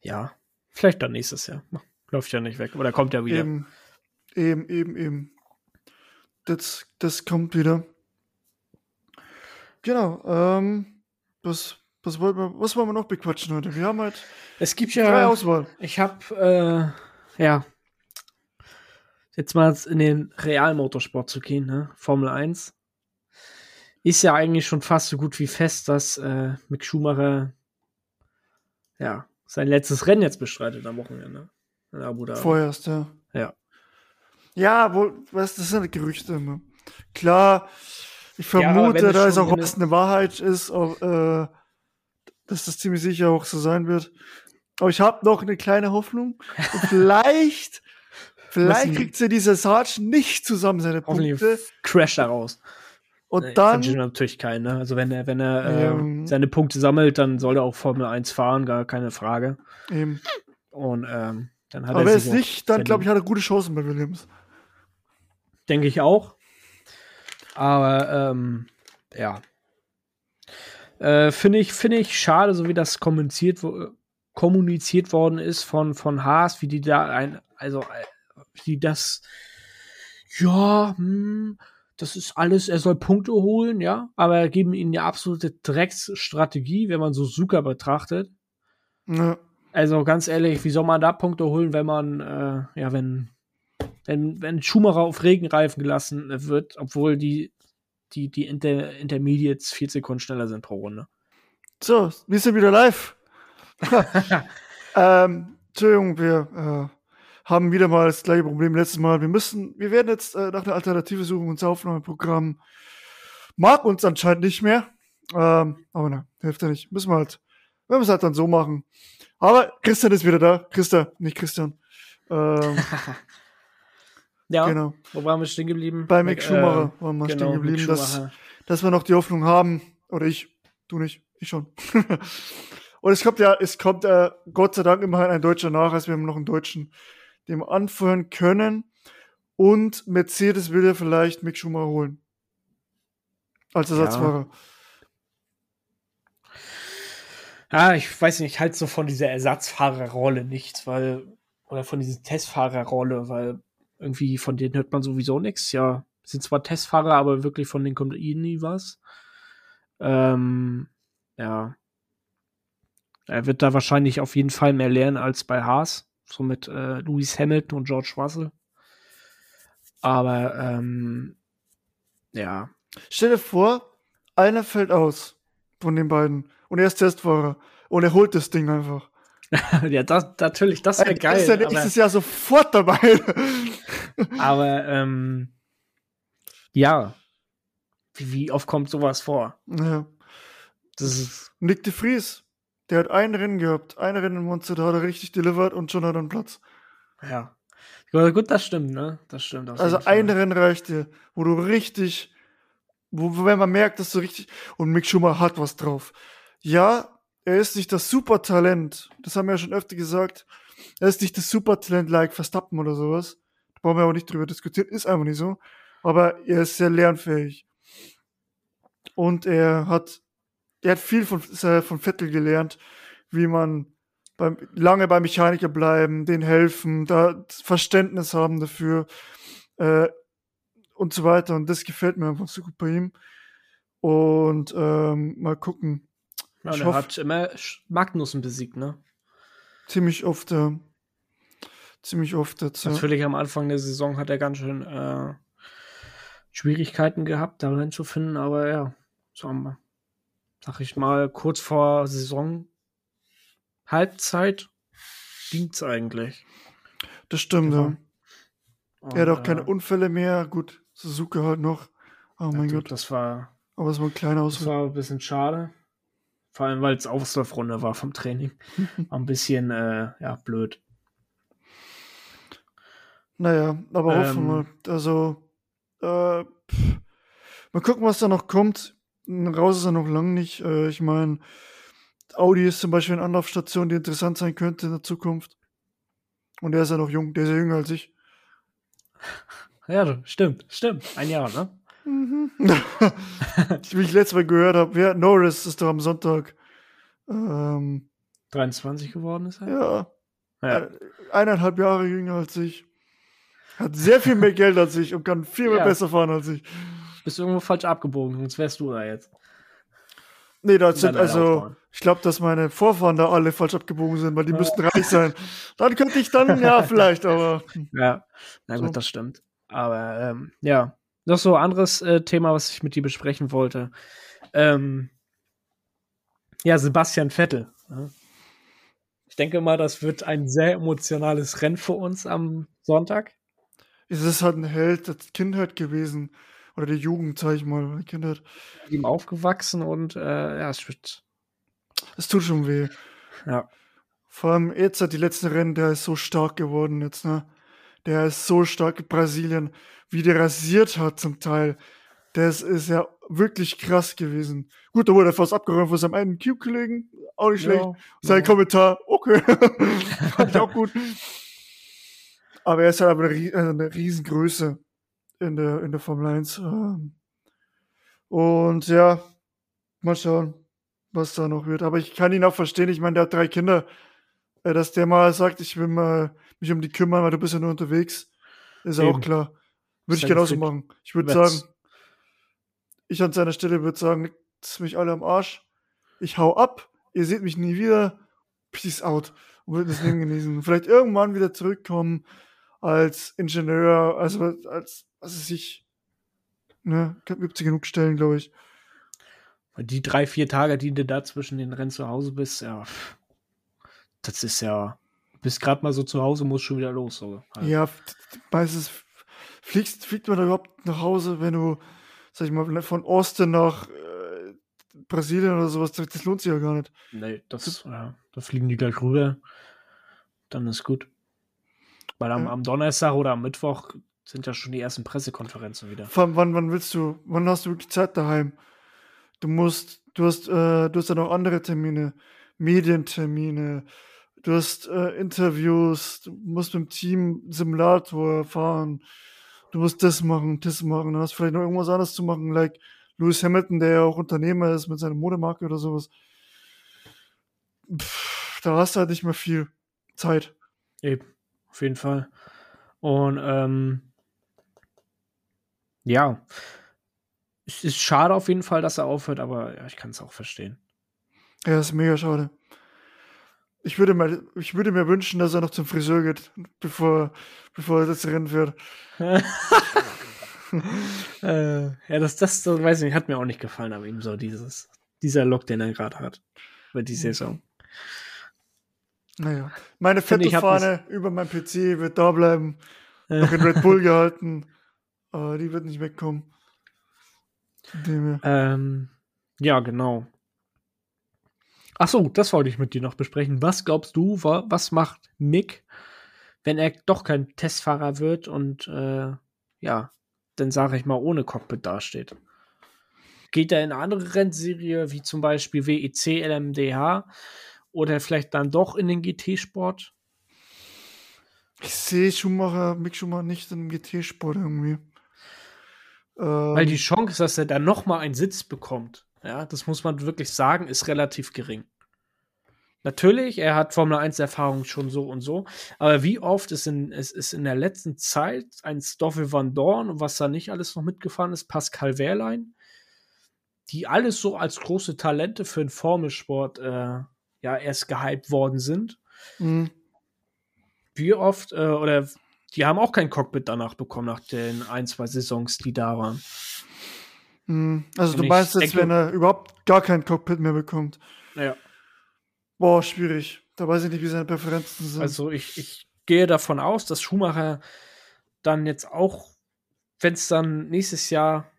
Ja. Vielleicht dann nächstes Jahr. Läuft ja nicht weg. Oder kommt ja wieder. Eben, eben, eben, eben. Das, das kommt wieder. Genau. Ähm, was, was, wollen wir, was wollen wir noch bequatschen heute? Wir haben halt es gibt ja drei Auswahl. Ich habe äh, ja jetzt mal in den Realmotorsport zu gehen, ne? Formel 1 ist ja eigentlich schon fast so gut wie fest, dass äh, Mick Schumacher ja sein letztes Rennen jetzt bestreitet am Wochenende in Abu Dhabi. Vorerst, ja. Ja. Ja, wohl, was das sind Gerüchte immer. Klar, ich vermute, ja, da ist auch was eine Wahrheit ist, auch, äh, dass das ziemlich sicher auch so sein wird. Aber ich habe noch eine kleine Hoffnung. Vielleicht, vielleicht kriegt sie dieser Sarge nicht zusammen seine Punkte. Crash da raus. Und nee, dann. natürlich keinen, ne? Also wenn er, wenn er ähm, äh, seine Punkte sammelt, dann soll er auch Formel 1 fahren, gar keine Frage. Eben. Und ähm, dann hat Aber er. Aber wenn es nicht, dann glaube ich, hat er gute Chancen bei Williams. Denke ich auch. Aber ähm, ja. Äh, Finde ich, find ich schade, so wie das kommuniziert, kommuniziert worden ist von, von Haas, wie die da ein, also äh, wie das, ja, hm, das ist alles, er soll Punkte holen, ja, aber geben ihnen eine absolute Drecksstrategie, wenn man so Suka betrachtet. Ja. Also ganz ehrlich, wie soll man da Punkte holen, wenn man, äh, ja, wenn wenn, wenn Schumacher auf Regenreifen gelassen wird, obwohl die, die, die Inter Intermediates vier Sekunden schneller sind pro Runde. So, wir sind wieder live. ähm, Entschuldigung, wir äh, haben wieder mal das gleiche Problem letztes Mal. Wir müssen, wir werden jetzt äh, nach einer Alternative suchen. Unser Aufnahmeprogramm mag uns anscheinend nicht mehr. Ähm, aber na, hilft ja nicht. Müssen wir halt, wir müssen es halt dann so machen. Aber Christian ist wieder da. Christa, nicht Christian. Ähm, Ja, genau. Wo waren wir stehen geblieben? Bei Mick Schumacher äh, waren wir genau, stehen geblieben, dass, dass wir noch die Hoffnung haben, oder ich, du nicht, ich schon. Und es kommt ja, es kommt äh, Gott sei Dank immerhin ein Deutscher nach, als wir haben noch einen Deutschen, den wir anführen können. Und Mercedes will ja vielleicht Mick Schumacher holen. als Ersatzfahrer. Ja. ja, ich weiß nicht, halt so von dieser Ersatzfahrerrolle nichts, weil, oder von dieser Testfahrerrolle, weil irgendwie von denen hört man sowieso nichts. Ja, sind zwar Testfahrer, aber wirklich von denen kommt eh nie was. Ähm, ja. Er wird da wahrscheinlich auf jeden Fall mehr lernen als bei Haas. So mit äh, Lewis Hamilton und George Russell. Aber ähm, ja. Stell dir vor, einer fällt aus von den beiden und er ist Testfahrer und er holt das Ding einfach. ja, das, natürlich, das wäre geil. Ist er nächstes Jahr sofort dabei. aber ähm, ja, wie, wie, oft kommt sowas vor? Ja. Das ist Nick de Vries, der hat ein Rennen gehabt, ein Rennen im Monster, da hat er richtig delivered und schon hat er einen Platz. Ja. Gut, das stimmt, ne? Das stimmt. Also ein Rennen reicht dir, wo du richtig, wo, wo wenn man merkt, dass du richtig, und Mick Schumacher hat was drauf. Ja, er ist nicht das Supertalent, das haben wir ja schon öfter gesagt. Er ist nicht das Supertalent like Verstappen oder sowas. Da brauchen wir auch nicht drüber diskutieren, ist einfach nicht so. Aber er ist sehr lernfähig. Und er hat, er hat viel von, von Vettel gelernt, wie man beim, lange beim Mechaniker bleiben, den helfen, da Verständnis haben dafür äh, und so weiter. Und das gefällt mir einfach so gut bei ihm. Und ähm, mal gucken. Ja, er hat immer Magnussen besiegt, ne? Ziemlich oft, ja. Ziemlich oft. Ja. Natürlich am Anfang der Saison hat er ganz schön äh, Schwierigkeiten gehabt, darin zu finden, aber ja, so haben sag ich mal, kurz vor Saison Halbzeit es eigentlich. Das stimmt, ja. Und, er hat auch keine äh, Unfälle mehr. Gut, Suzuki halt noch. Oh mein Gott. Das war. Aber es war ein kleiner Ausfall. Das war ein bisschen schade. Vor allem, weil es Auslaufrunde war vom Training. war ein bisschen, äh, ja, blöd. Naja, aber ähm, hoffen wir. Also, äh, pff, mal gucken, was da noch kommt. Raus ist er noch lang nicht. Äh, ich meine, Audi ist zum Beispiel eine Anlaufstation, die interessant sein könnte in der Zukunft. Und der ist ja noch jung, der ist ja jünger als ich. Ja, stimmt, stimmt. Ein Jahr, ne? Mhm. Wie ich letztes Mal gehört habe, wer Norris ist doch am Sonntag ähm, 23 geworden ist er? Ja. ja. Eineinhalb Jahre jünger als ich. Hat sehr viel mehr Geld als ich und kann viel mehr ja. besser fahren als ich. Bist du irgendwo falsch abgebogen, sonst wärst du da jetzt. Nee, das sind also, ich glaube, dass meine Vorfahren da alle falsch abgebogen sind, weil die ja. müssten reich sein. Dann könnte ich dann, ja, vielleicht, aber. Ja, na gut, so. das stimmt. Aber ähm, ja, noch so ein anderes äh, Thema, was ich mit dir besprechen wollte. Ähm, ja, Sebastian Vettel. Ich denke mal, das wird ein sehr emotionales Rennen für uns am Sonntag. Es ist halt ein Held der Kindheit gewesen. Oder die Jugend, sag ich mal, die Kindheit. Ihm aufgewachsen und äh, ja, es wird. Es tut schon weh. Ja. Vor allem jetzt hat die letzten Rennen, der ist so stark geworden jetzt, ne? Der ist so stark in Brasilien, wie der rasiert hat zum Teil. Das ist ja wirklich krass gewesen. Gut, da wurde er fast abgeräumt von seinem einen Cube-Kollegen. Auch nicht schlecht. Ja, Sein ja. Kommentar, okay. Fand ich auch gut. Aber er ist halt aber eine, eine Riesengröße in der, in der Formel 1. Ähm. Und ja, mal schauen, was da noch wird. Aber ich kann ihn auch verstehen. Ich meine, der hat drei Kinder. Äh, dass der mal sagt, ich will mal mich um die kümmern, weil du bist ja nur unterwegs. Ist ja auch klar. Würde ich genauso machen. Ich würde sagen, ich an seiner Stelle würde sagen, leckt mich alle am Arsch. Ich hau ab. Ihr seht mich nie wieder. Peace out. Und würde das Leben genießen. Vielleicht irgendwann wieder zurückkommen als Ingenieur, also als was ist ich, ne, gibt es genug Stellen, glaube ich. Die drei, vier Tage, die du da zwischen den Rennen zu Hause bist, ja, das ist ja, bist gerade mal so zu Hause, musst schon wieder los. Halt. Ja, meistens fliegst, fliegt man da überhaupt nach Hause, wenn du, sag ich mal, von Austin nach äh, Brasilien oder sowas, das lohnt sich ja gar nicht. Nee, das, das ja, da fliegen die gleich rüber, dann ist gut. Weil am, ja. am Donnerstag oder am Mittwoch sind ja schon die ersten Pressekonferenzen wieder. Wann, wann, wann willst du, wann hast du wirklich Zeit daheim? Du musst, du hast, äh, du hast ja noch andere Termine, Medientermine, du hast äh, Interviews, du musst mit dem Team Simulator fahren, du musst das machen, das machen, du hast vielleicht noch irgendwas anderes zu machen, like Lewis Hamilton, der ja auch Unternehmer ist mit seiner Modemarke oder sowas. Pff, da hast du halt nicht mehr viel Zeit. Eben, auf jeden Fall. Und ähm, ja, es ist schade auf jeden Fall, dass er aufhört, aber ja, ich kann es auch verstehen. Ja, ist mega schade. Ich würde, mal, ich würde mir wünschen, dass er noch zum Friseur geht, bevor, bevor er das Rennen fährt. äh, ja, das, das, das, weiß ich nicht, hat mir auch nicht gefallen, aber ihm so dieses, dieser Look, den er gerade hat, über die Saison. Naja, meine fette Fahne über mein PC wird da bleiben, noch in Red Bull gehalten, aber die wird nicht wegkommen. Ähm, ja, genau. Ach so, das wollte ich mit dir noch besprechen. Was glaubst du, was macht Mick, wenn er doch kein Testfahrer wird und äh, ja, dann sage ich mal ohne Cockpit dasteht? Geht er in eine andere Rennserie, wie zum Beispiel WEC, LMDH oder vielleicht dann doch in den GT-Sport? Ich sehe Schumacher, Mick Schumacher nicht im GT-Sport irgendwie. Weil die ähm. Chance, dass er dann noch mal einen Sitz bekommt, ja, das muss man wirklich sagen, ist relativ gering. Natürlich, er hat Formel 1 Erfahrung schon so und so, aber wie oft ist in, es ist in der letzten Zeit ein Stoffel Van Dorn und was da nicht alles noch mitgefahren ist, Pascal Wehrlein, die alles so als große Talente für den Formelsport äh, ja erst gehypt worden sind. Mhm. Wie oft, äh, oder die haben auch kein Cockpit danach bekommen, nach den ein, zwei Saisons, die da waren. Mhm. Also, Und du meinst jetzt, wenn er überhaupt gar kein Cockpit mehr bekommt? Ja. Boah, schwierig. Da weiß ich nicht, wie seine Präferenzen sind. Also, ich, ich gehe davon aus, dass Schumacher dann jetzt auch, wenn es dann nächstes Jahr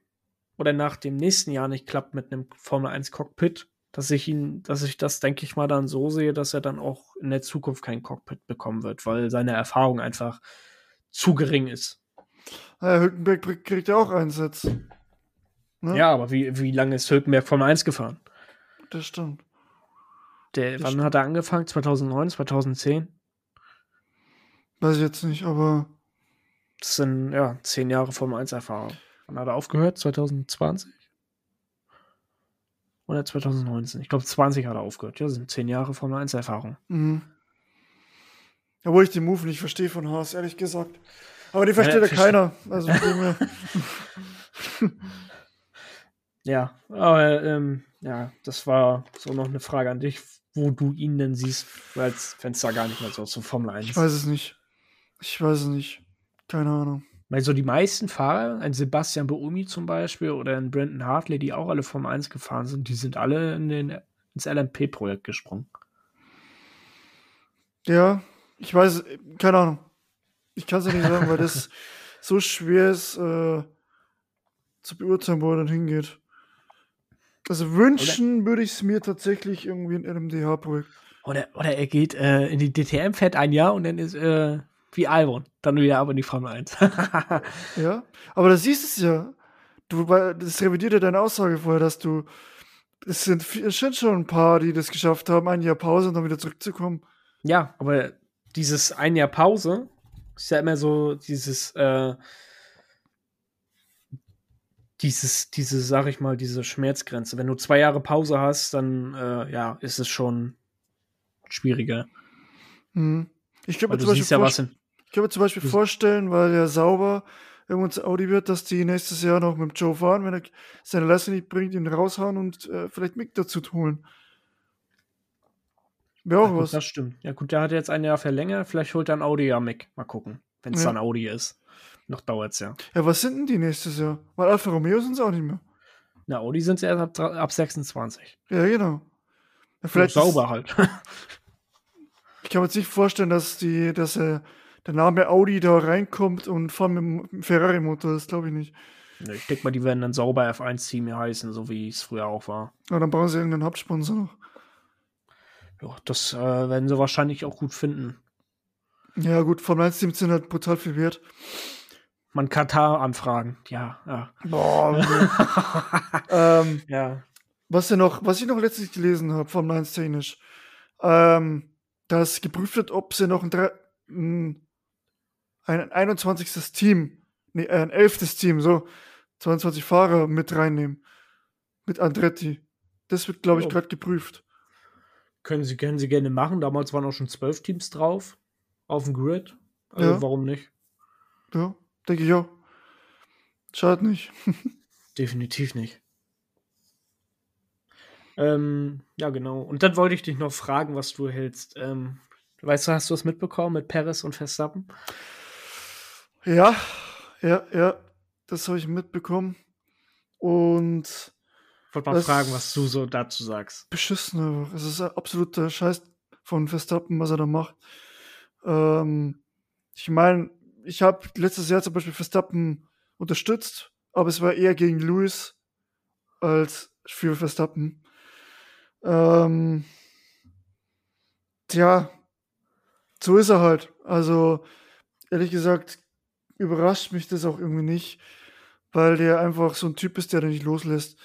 oder nach dem nächsten Jahr nicht klappt mit einem Formel 1 Cockpit, dass ich ihn, dass ich das, denke ich mal, dann so sehe, dass er dann auch in der Zukunft kein Cockpit bekommen wird, weil seine Erfahrung einfach zu gering ist. Ja, Hülkenberg kriegt ja auch einen Sitz. Ne? Ja, aber wie, wie lange ist Hülkenberg Formel 1 gefahren? Das stimmt. Der, das wann stimmt. hat er angefangen? 2009, 2010? Weiß ich jetzt nicht, aber. Das sind, ja, zehn Jahre Formel 1 Erfahrung. Wann hat er aufgehört? 2020? Oder 2019? Ich glaube, 20 hat er aufgehört. Ja, das sind zehn Jahre Formel 1 Erfahrung. Mhm. Obwohl ich den Move nicht verstehe von Haas, ehrlich gesagt. Aber die versteht ja, ja keiner. Also ja, aber ähm, ja, das war so noch eine Frage an dich, wo du ihn denn siehst, weil wenn es da gar nicht mehr so zum Formel 1 Ich weiß es nicht. Ich weiß es nicht. Keine Ahnung. Weil so die meisten Fahrer, ein Sebastian Boumi zum Beispiel oder ein Brandon Hartley, die auch alle Formel 1 gefahren sind, die sind alle in den, ins LMP-Projekt gesprungen. Ja, ich weiß, keine Ahnung. Ich kann es ja nicht sagen, weil das so schwer ist äh, zu beurteilen, wo er dann hingeht. Also wünschen würde ich es mir tatsächlich irgendwie ein LMDH-Projekt. Oder, oder er geht äh, in die DTM, fährt ein Jahr und dann ist äh, wie Albon, dann wieder aber in die Formel 1. ja, aber da siehst es ja. Du, das revidiert ja deine Aussage vorher, dass du. Es sind, es sind schon ein paar, die das geschafft haben, ein Jahr Pause und dann wieder zurückzukommen. Ja, aber dieses ein Jahr Pause ist ja immer so dieses, äh, dieses, diese, sag ich mal, diese Schmerzgrenze. Wenn du zwei Jahre Pause hast, dann äh, ja, ist es schon schwieriger. Mhm. Ich könnte mir, ja mir zum Beispiel vorstellen, weil er sauber irgendwann zu Audi wird, dass die nächstes Jahr noch mit Joe fahren, wenn er seine Leistung nicht bringt, ihn raushauen und äh, vielleicht Mick dazu holen. Ja, was. das stimmt. Ja, gut, der hat jetzt ein Jahr verlängert. Vielleicht holt dann Audi ja Mick. Mal gucken. Wenn es ja. dann Audi ist. Noch dauert es ja. Ja, was sind denn die nächstes Jahr? Weil Alfa Romeo sind es auch nicht mehr. Na, Audi sind sie erst ab, ab 26. Ja, genau. Ja, vielleicht ja, sauber halt. ich kann mir jetzt nicht vorstellen, dass die, dass äh, der Name Audi da reinkommt und fahren mit dem Ferrari-Motor. Das glaube ich nicht. Ich denke mal, die werden dann sauber F1-Team heißen, so wie es früher auch war. Ja, dann brauchen sie irgendeinen Hauptsponsor noch. Ja, das äh, werden sie wahrscheinlich auch gut finden. Ja, gut, Formel 1 Teams sind halt brutal viel wert. Man Katar anfragen, ja, ja. Boah, ähm, ja. Was, ja noch, was ich noch letztlich gelesen habe, Formel 1 technisch, ähm, dass geprüft wird, ob sie noch ein, ein, ein 21. Team, nee, ein 11. Team, so 22 Fahrer mit reinnehmen. mit Andretti. Das wird, glaube ich, Ja. gerade geprüft. Können sie, können sie gerne machen. Damals waren auch schon zwölf Teams drauf auf dem Grid. Also Ja. warum nicht? Ja, denke ich auch. Schadet nicht. Definitiv nicht. Ähm, ja, genau. Und dann wollte ich dich noch fragen, was du hältst. Ähm, weißt du, hast du es mitbekommen mit Perez und Verstappen? Ja, ja, ja. Das habe ich mitbekommen. Und wollte mal Das- fragen, was du so dazu sagst. beschissen einfach. Es ist absoluter Scheiß von Verstappen, was er da macht. Ähm, ich meine, ich habe letztes Jahr zum Beispiel Verstappen unterstützt, aber es war eher gegen Lewis als für Verstappen. Ähm, tja, so ist er halt. Also, ehrlich gesagt, überrascht mich das auch irgendwie nicht, weil der einfach so ein Typ ist, der den nicht loslässt.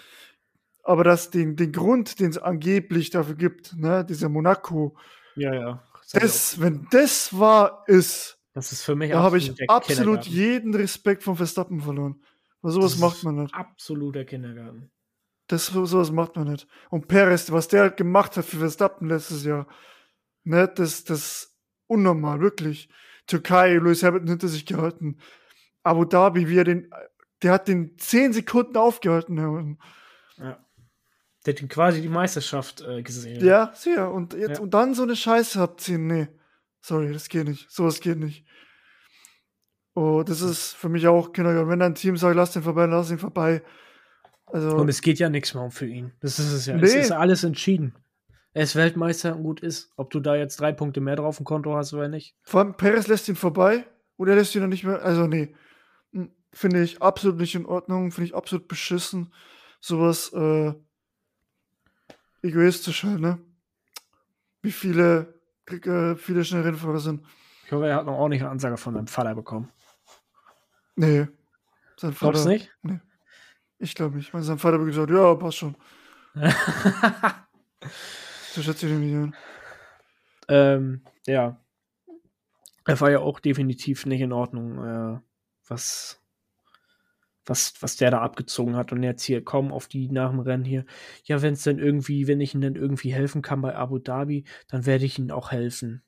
Aber das, den, den Grund, den es angeblich dafür gibt, ne, dieser Monaco, Ja, ja. das, wenn das wahr ist, das ist für mich da habe ich absolut jeden Respekt vom Verstappen verloren. Weil sowas Das macht man nicht. Absoluter Kindergarten. Das, sowas macht man nicht. Und Perez, was der halt gemacht hat für Verstappen letztes Jahr, ne, das, das ist unnormal, wirklich. Türkei, Lewis Hamilton hinter sich gehalten. Abu Dhabi, wie er den, der hat den 10 Sekunden aufgehalten, Hamilton. Ja. Der hat quasi die Meisterschaft äh, gesehen. Ja, sicher. Und jetzt Ja. und dann so eine Scheiße abziehen. Nee. Sorry, das geht nicht. Sowas geht nicht. Oh, das ist für mich auch Kindergarten. Wenn dein Team sagt, lass den vorbei, lass ihn vorbei. Also, Und es geht ja nichts mehr um für ihn. Das ist es ja. Nee. Es ist alles entschieden. Er ist Weltmeister und gut ist. Ob du da jetzt drei Punkte mehr drauf im Konto hast oder nicht. vor allem Perez lässt ihn vorbei und er lässt ihn dann nicht mehr. Also, nee. Hm, Finde ich absolut nicht in Ordnung. Finde ich absolut beschissen. Sowas, äh, egoistisch halt, ne? Wie viele, äh, viele schnelle Rennfahrer sind. Ich hoffe, er hat noch ordentliche Ansage von seinem Vater bekommen. Nee. Sein Glaubst du Vater, nicht? ich glaube nicht. Mein sein Vater hat gesagt, ja, passt schon. So schätze ich den nicht an. ähm, ja. Er war ja auch definitiv nicht in Ordnung, äh, was, was, was der da abgezogen hat. Und jetzt hier kaum auf die nach dem Rennen hier. Ja, wenn es denn irgendwie, wenn ich ihm dann irgendwie helfen kann bei Abu Dhabi, dann werde ich ihm auch helfen,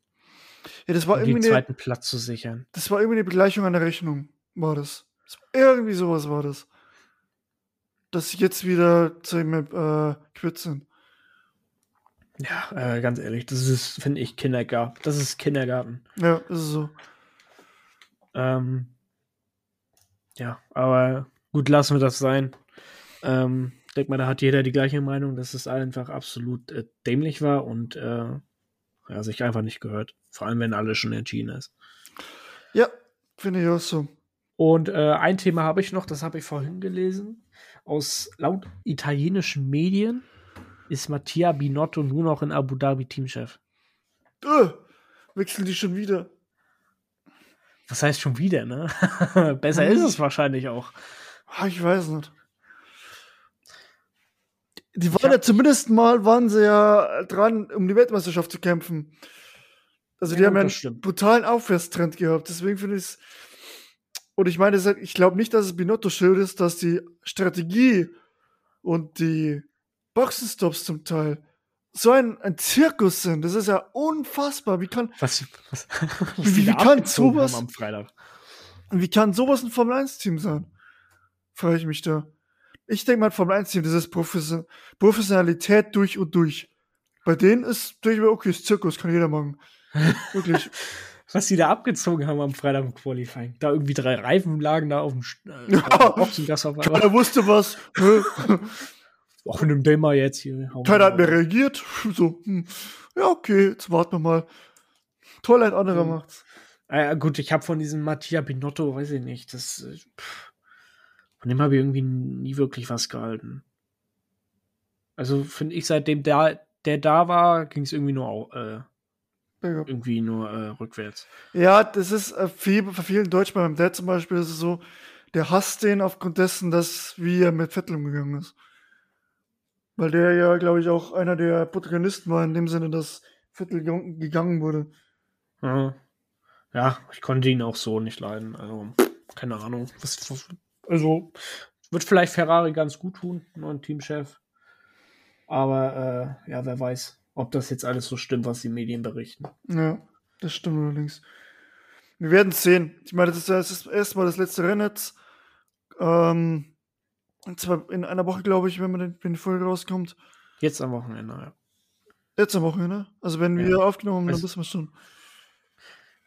Ja, das war, um den irgendwie eine, zweiten Platz zu sichern. das war irgendwie eine Begleichung an der Rechnung, war das. irgendwie sowas war das. Dass sie jetzt wieder zu ihm äh, quitt sind. Ja, äh, ganz ehrlich, das ist, finde ich, Kindergarten. Das ist Kindergarten. Ja, das ist so. Ähm, ja, aber gut, lassen wir das sein. Ähm, denk mal, da hat jeder die gleiche Meinung, dass es einfach absolut äh, dämlich war und äh, ja, sich einfach nicht gehört. Vor allem, wenn alles schon entschieden ist. Ja, finde ich auch so. Und äh, ein Thema habe ich noch, das habe ich vorhin gelesen. Aus laut italienischen Medien ist Mattia Binotto nur noch in Abu Dhabi Teamchef. Äh, wechseln die schon wieder. Was heißt schon wieder, ne? Besser ist es wahrscheinlich auch. Ah, ich weiß nicht. Die waren hab- ja zumindest mal, waren sie ja dran, um die Weltmeisterschaft zu kämpfen. Also die Ja, haben ja einen stimmt. brutalen Aufwärtstrend gehabt. Deswegen finde ich es. Und ich meine, ich glaube nicht, dass es Binotto schuld ist, dass die Strategie und die Boxenstops zum Teil so ein, ein Zirkus sind. Das ist ja unfassbar. Wie kann, Was, was, Wie- was wie da kann sowas- am Freitag? wie kann sowas ein Formel-1-Team sein? Frage ich mich da. Ich denke mal, ein Formel-1-Team, das ist Profes Professionalität durch und durch. Bei denen ist, denke ich mir, okay, ist Zirkus, kann jeder machen. Wirklich. Was die da abgezogen haben am Freitag im Qualifying. Da irgendwie drei Reifen lagen da auf dem Sch- äh, Ja. auf dem Boxengass auf einmal. Keiner wusste was. Auch in dem Thema jetzt hier. Keiner hat mehr reagiert. So, hm. ja, okay, jetzt warten wir mal. Toll, ein anderer Mhm. macht's. Ja, gut, ich habe von diesem Mattia Binotto, weiß ich nicht, das, äh, pff, von dem habe ich irgendwie nie wirklich was gehalten. Also finde ich, seitdem der, der da war, ging es irgendwie nur, äh, Ja. irgendwie nur äh, rückwärts. Ja, das ist äh, viel, für vielen Deutschen, bei meinem Dad zum Beispiel, ist es so, der hasst den aufgrund dessen, dass wie er mit Vettel umgegangen ist. Weil der ja, glaube ich, auch einer der Protagonisten war, in dem Sinne, dass Vettel ge- gegangen wurde. Ja. ja, ich konnte ihn auch so nicht leiden. Also, keine Ahnung. Was, was, also, wird vielleicht Ferrari ganz gut tun, neuen Teamchef. Aber äh, ja, wer weiß, ob das jetzt alles so stimmt, was die Medien berichten. Ja, das stimmt allerdings. Wir werden es sehen. Ich meine, das ist, das ist erstmal das letzte Rennen jetzt. Ähm, und zwar in einer Woche, glaube ich, wenn, man den, wenn die Folge rauskommt. Jetzt am Wochenende, ja. Jetzt am Wochenende? Also wenn wir Ja. aufgenommen haben, dann wissen wir schon.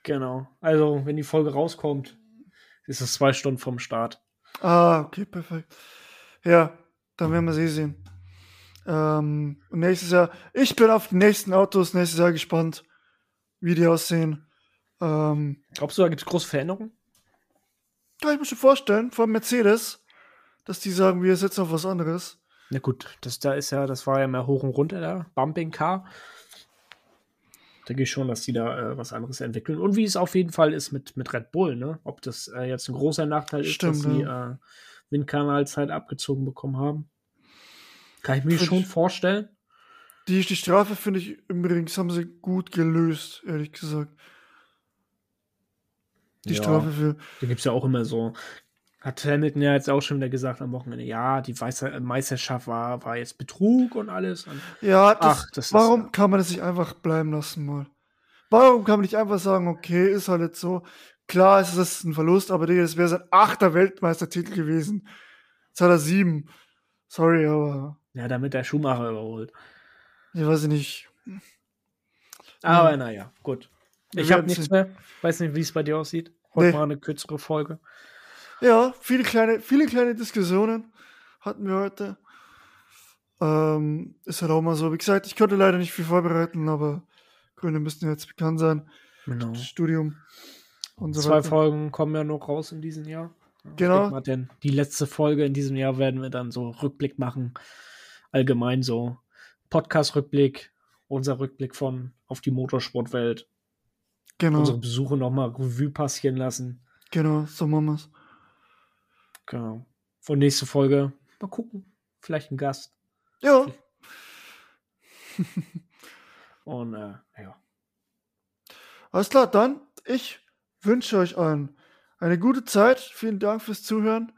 Genau. Also, wenn die Folge rauskommt, ist es zwei Stunden vom Start. Ah, okay, perfekt. Ja, dann werden wir sie sehen. Ähm, und nächstes Jahr, ich bin auf die nächsten Autos nächstes Jahr gespannt, wie die aussehen. Ähm, Glaubst du, da gibt es große Veränderungen? kann ich mir schon vorstellen, vor allem Mercedes, dass die sagen, wir setzen auf was anderes. Na gut, das da ist ja, das war ja mehr hoch und runter da, Bumping Car. Da gehe ich schon, dass die da äh, was anderes entwickeln. Und wie es auf jeden Fall ist mit, mit Red Bull, ne? Ob das äh, jetzt ein großer Nachteil ist, Stimmt, dass sie äh, Windkanalzeit abgezogen bekommen haben. Kann ich mir Find schon ich- vorstellen. Die, die Strafe finde ich übrigens, haben sie gut gelöst, ehrlich gesagt. Die Ja. Strafe für. Da gibt es ja auch immer so. Hat Hamilton ja jetzt auch schon wieder gesagt am Wochenende, ja, die Weiße- Meisterschaft war, war jetzt Betrug und alles. Und Ja, das, Ach, das ist- warum kann man das nicht einfach bleiben lassen mal? Warum kann man nicht einfach sagen, okay, ist halt jetzt so. Klar ist es ein Verlust, aber Digga, das wäre sein achter Weltmeistertitel gewesen. 2007. Sorry, aber ja, damit der Schumacher überholt. ich weiß nicht. Aber naja, gut. Ich habe nichts mehr. Weiß nicht, wie es bei dir aussieht. Heute Nee. mal eine kürzere Folge. Ja, viele kleine, viele kleine Diskussionen hatten wir heute. Ähm, ist halt auch mal so. Wie gesagt, ich konnte leider nicht viel vorbereiten, aber Gründe müssten jetzt bekannt sein. Genau. Studium und so Zwei weiter. Folgen kommen ja noch raus in diesem Jahr. Genau. Mal, denn die letzte Folge in diesem Jahr werden wir dann so Rückblick machen. Allgemein so Podcast-Rückblick, unser Rückblick von auf die Motorsportwelt, Genau, unsere Besuche nochmal Revue passieren lassen. genau, so machen wir's. Genau. Und nächste Folge, mal gucken. Vielleicht ein Gast. Ja, Und äh, ja. alles klar, dann ich wünsche euch allen eine gute Zeit. Vielen Dank fürs Zuhören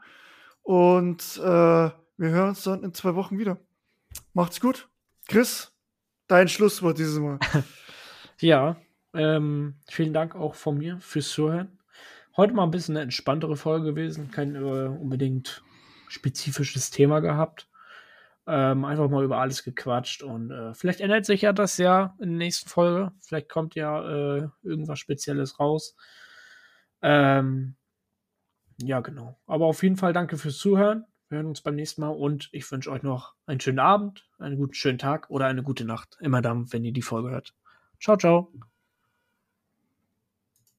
und äh, wir hören uns dann in zwei Wochen wieder. Macht's gut. Chris, dein Schlusswort dieses Mal. Ja, ähm, vielen Dank auch von mir fürs Zuhören. Heute mal ein bisschen eine entspanntere Folge gewesen, kein äh, unbedingt spezifisches Thema gehabt. Ähm, einfach mal über alles gequatscht und äh, vielleicht ändert sich ja das ja in der nächsten Folge. Vielleicht kommt ja äh, irgendwas Spezielles raus. Ähm, ja, genau. Aber auf jeden Fall danke fürs Zuhören. Wir hören uns beim nächsten Mal und ich wünsche euch noch einen schönen Abend, einen guten schönen Tag oder eine gute Nacht. Immer dann, wenn ihr die Folge hört. Ciao, ciao.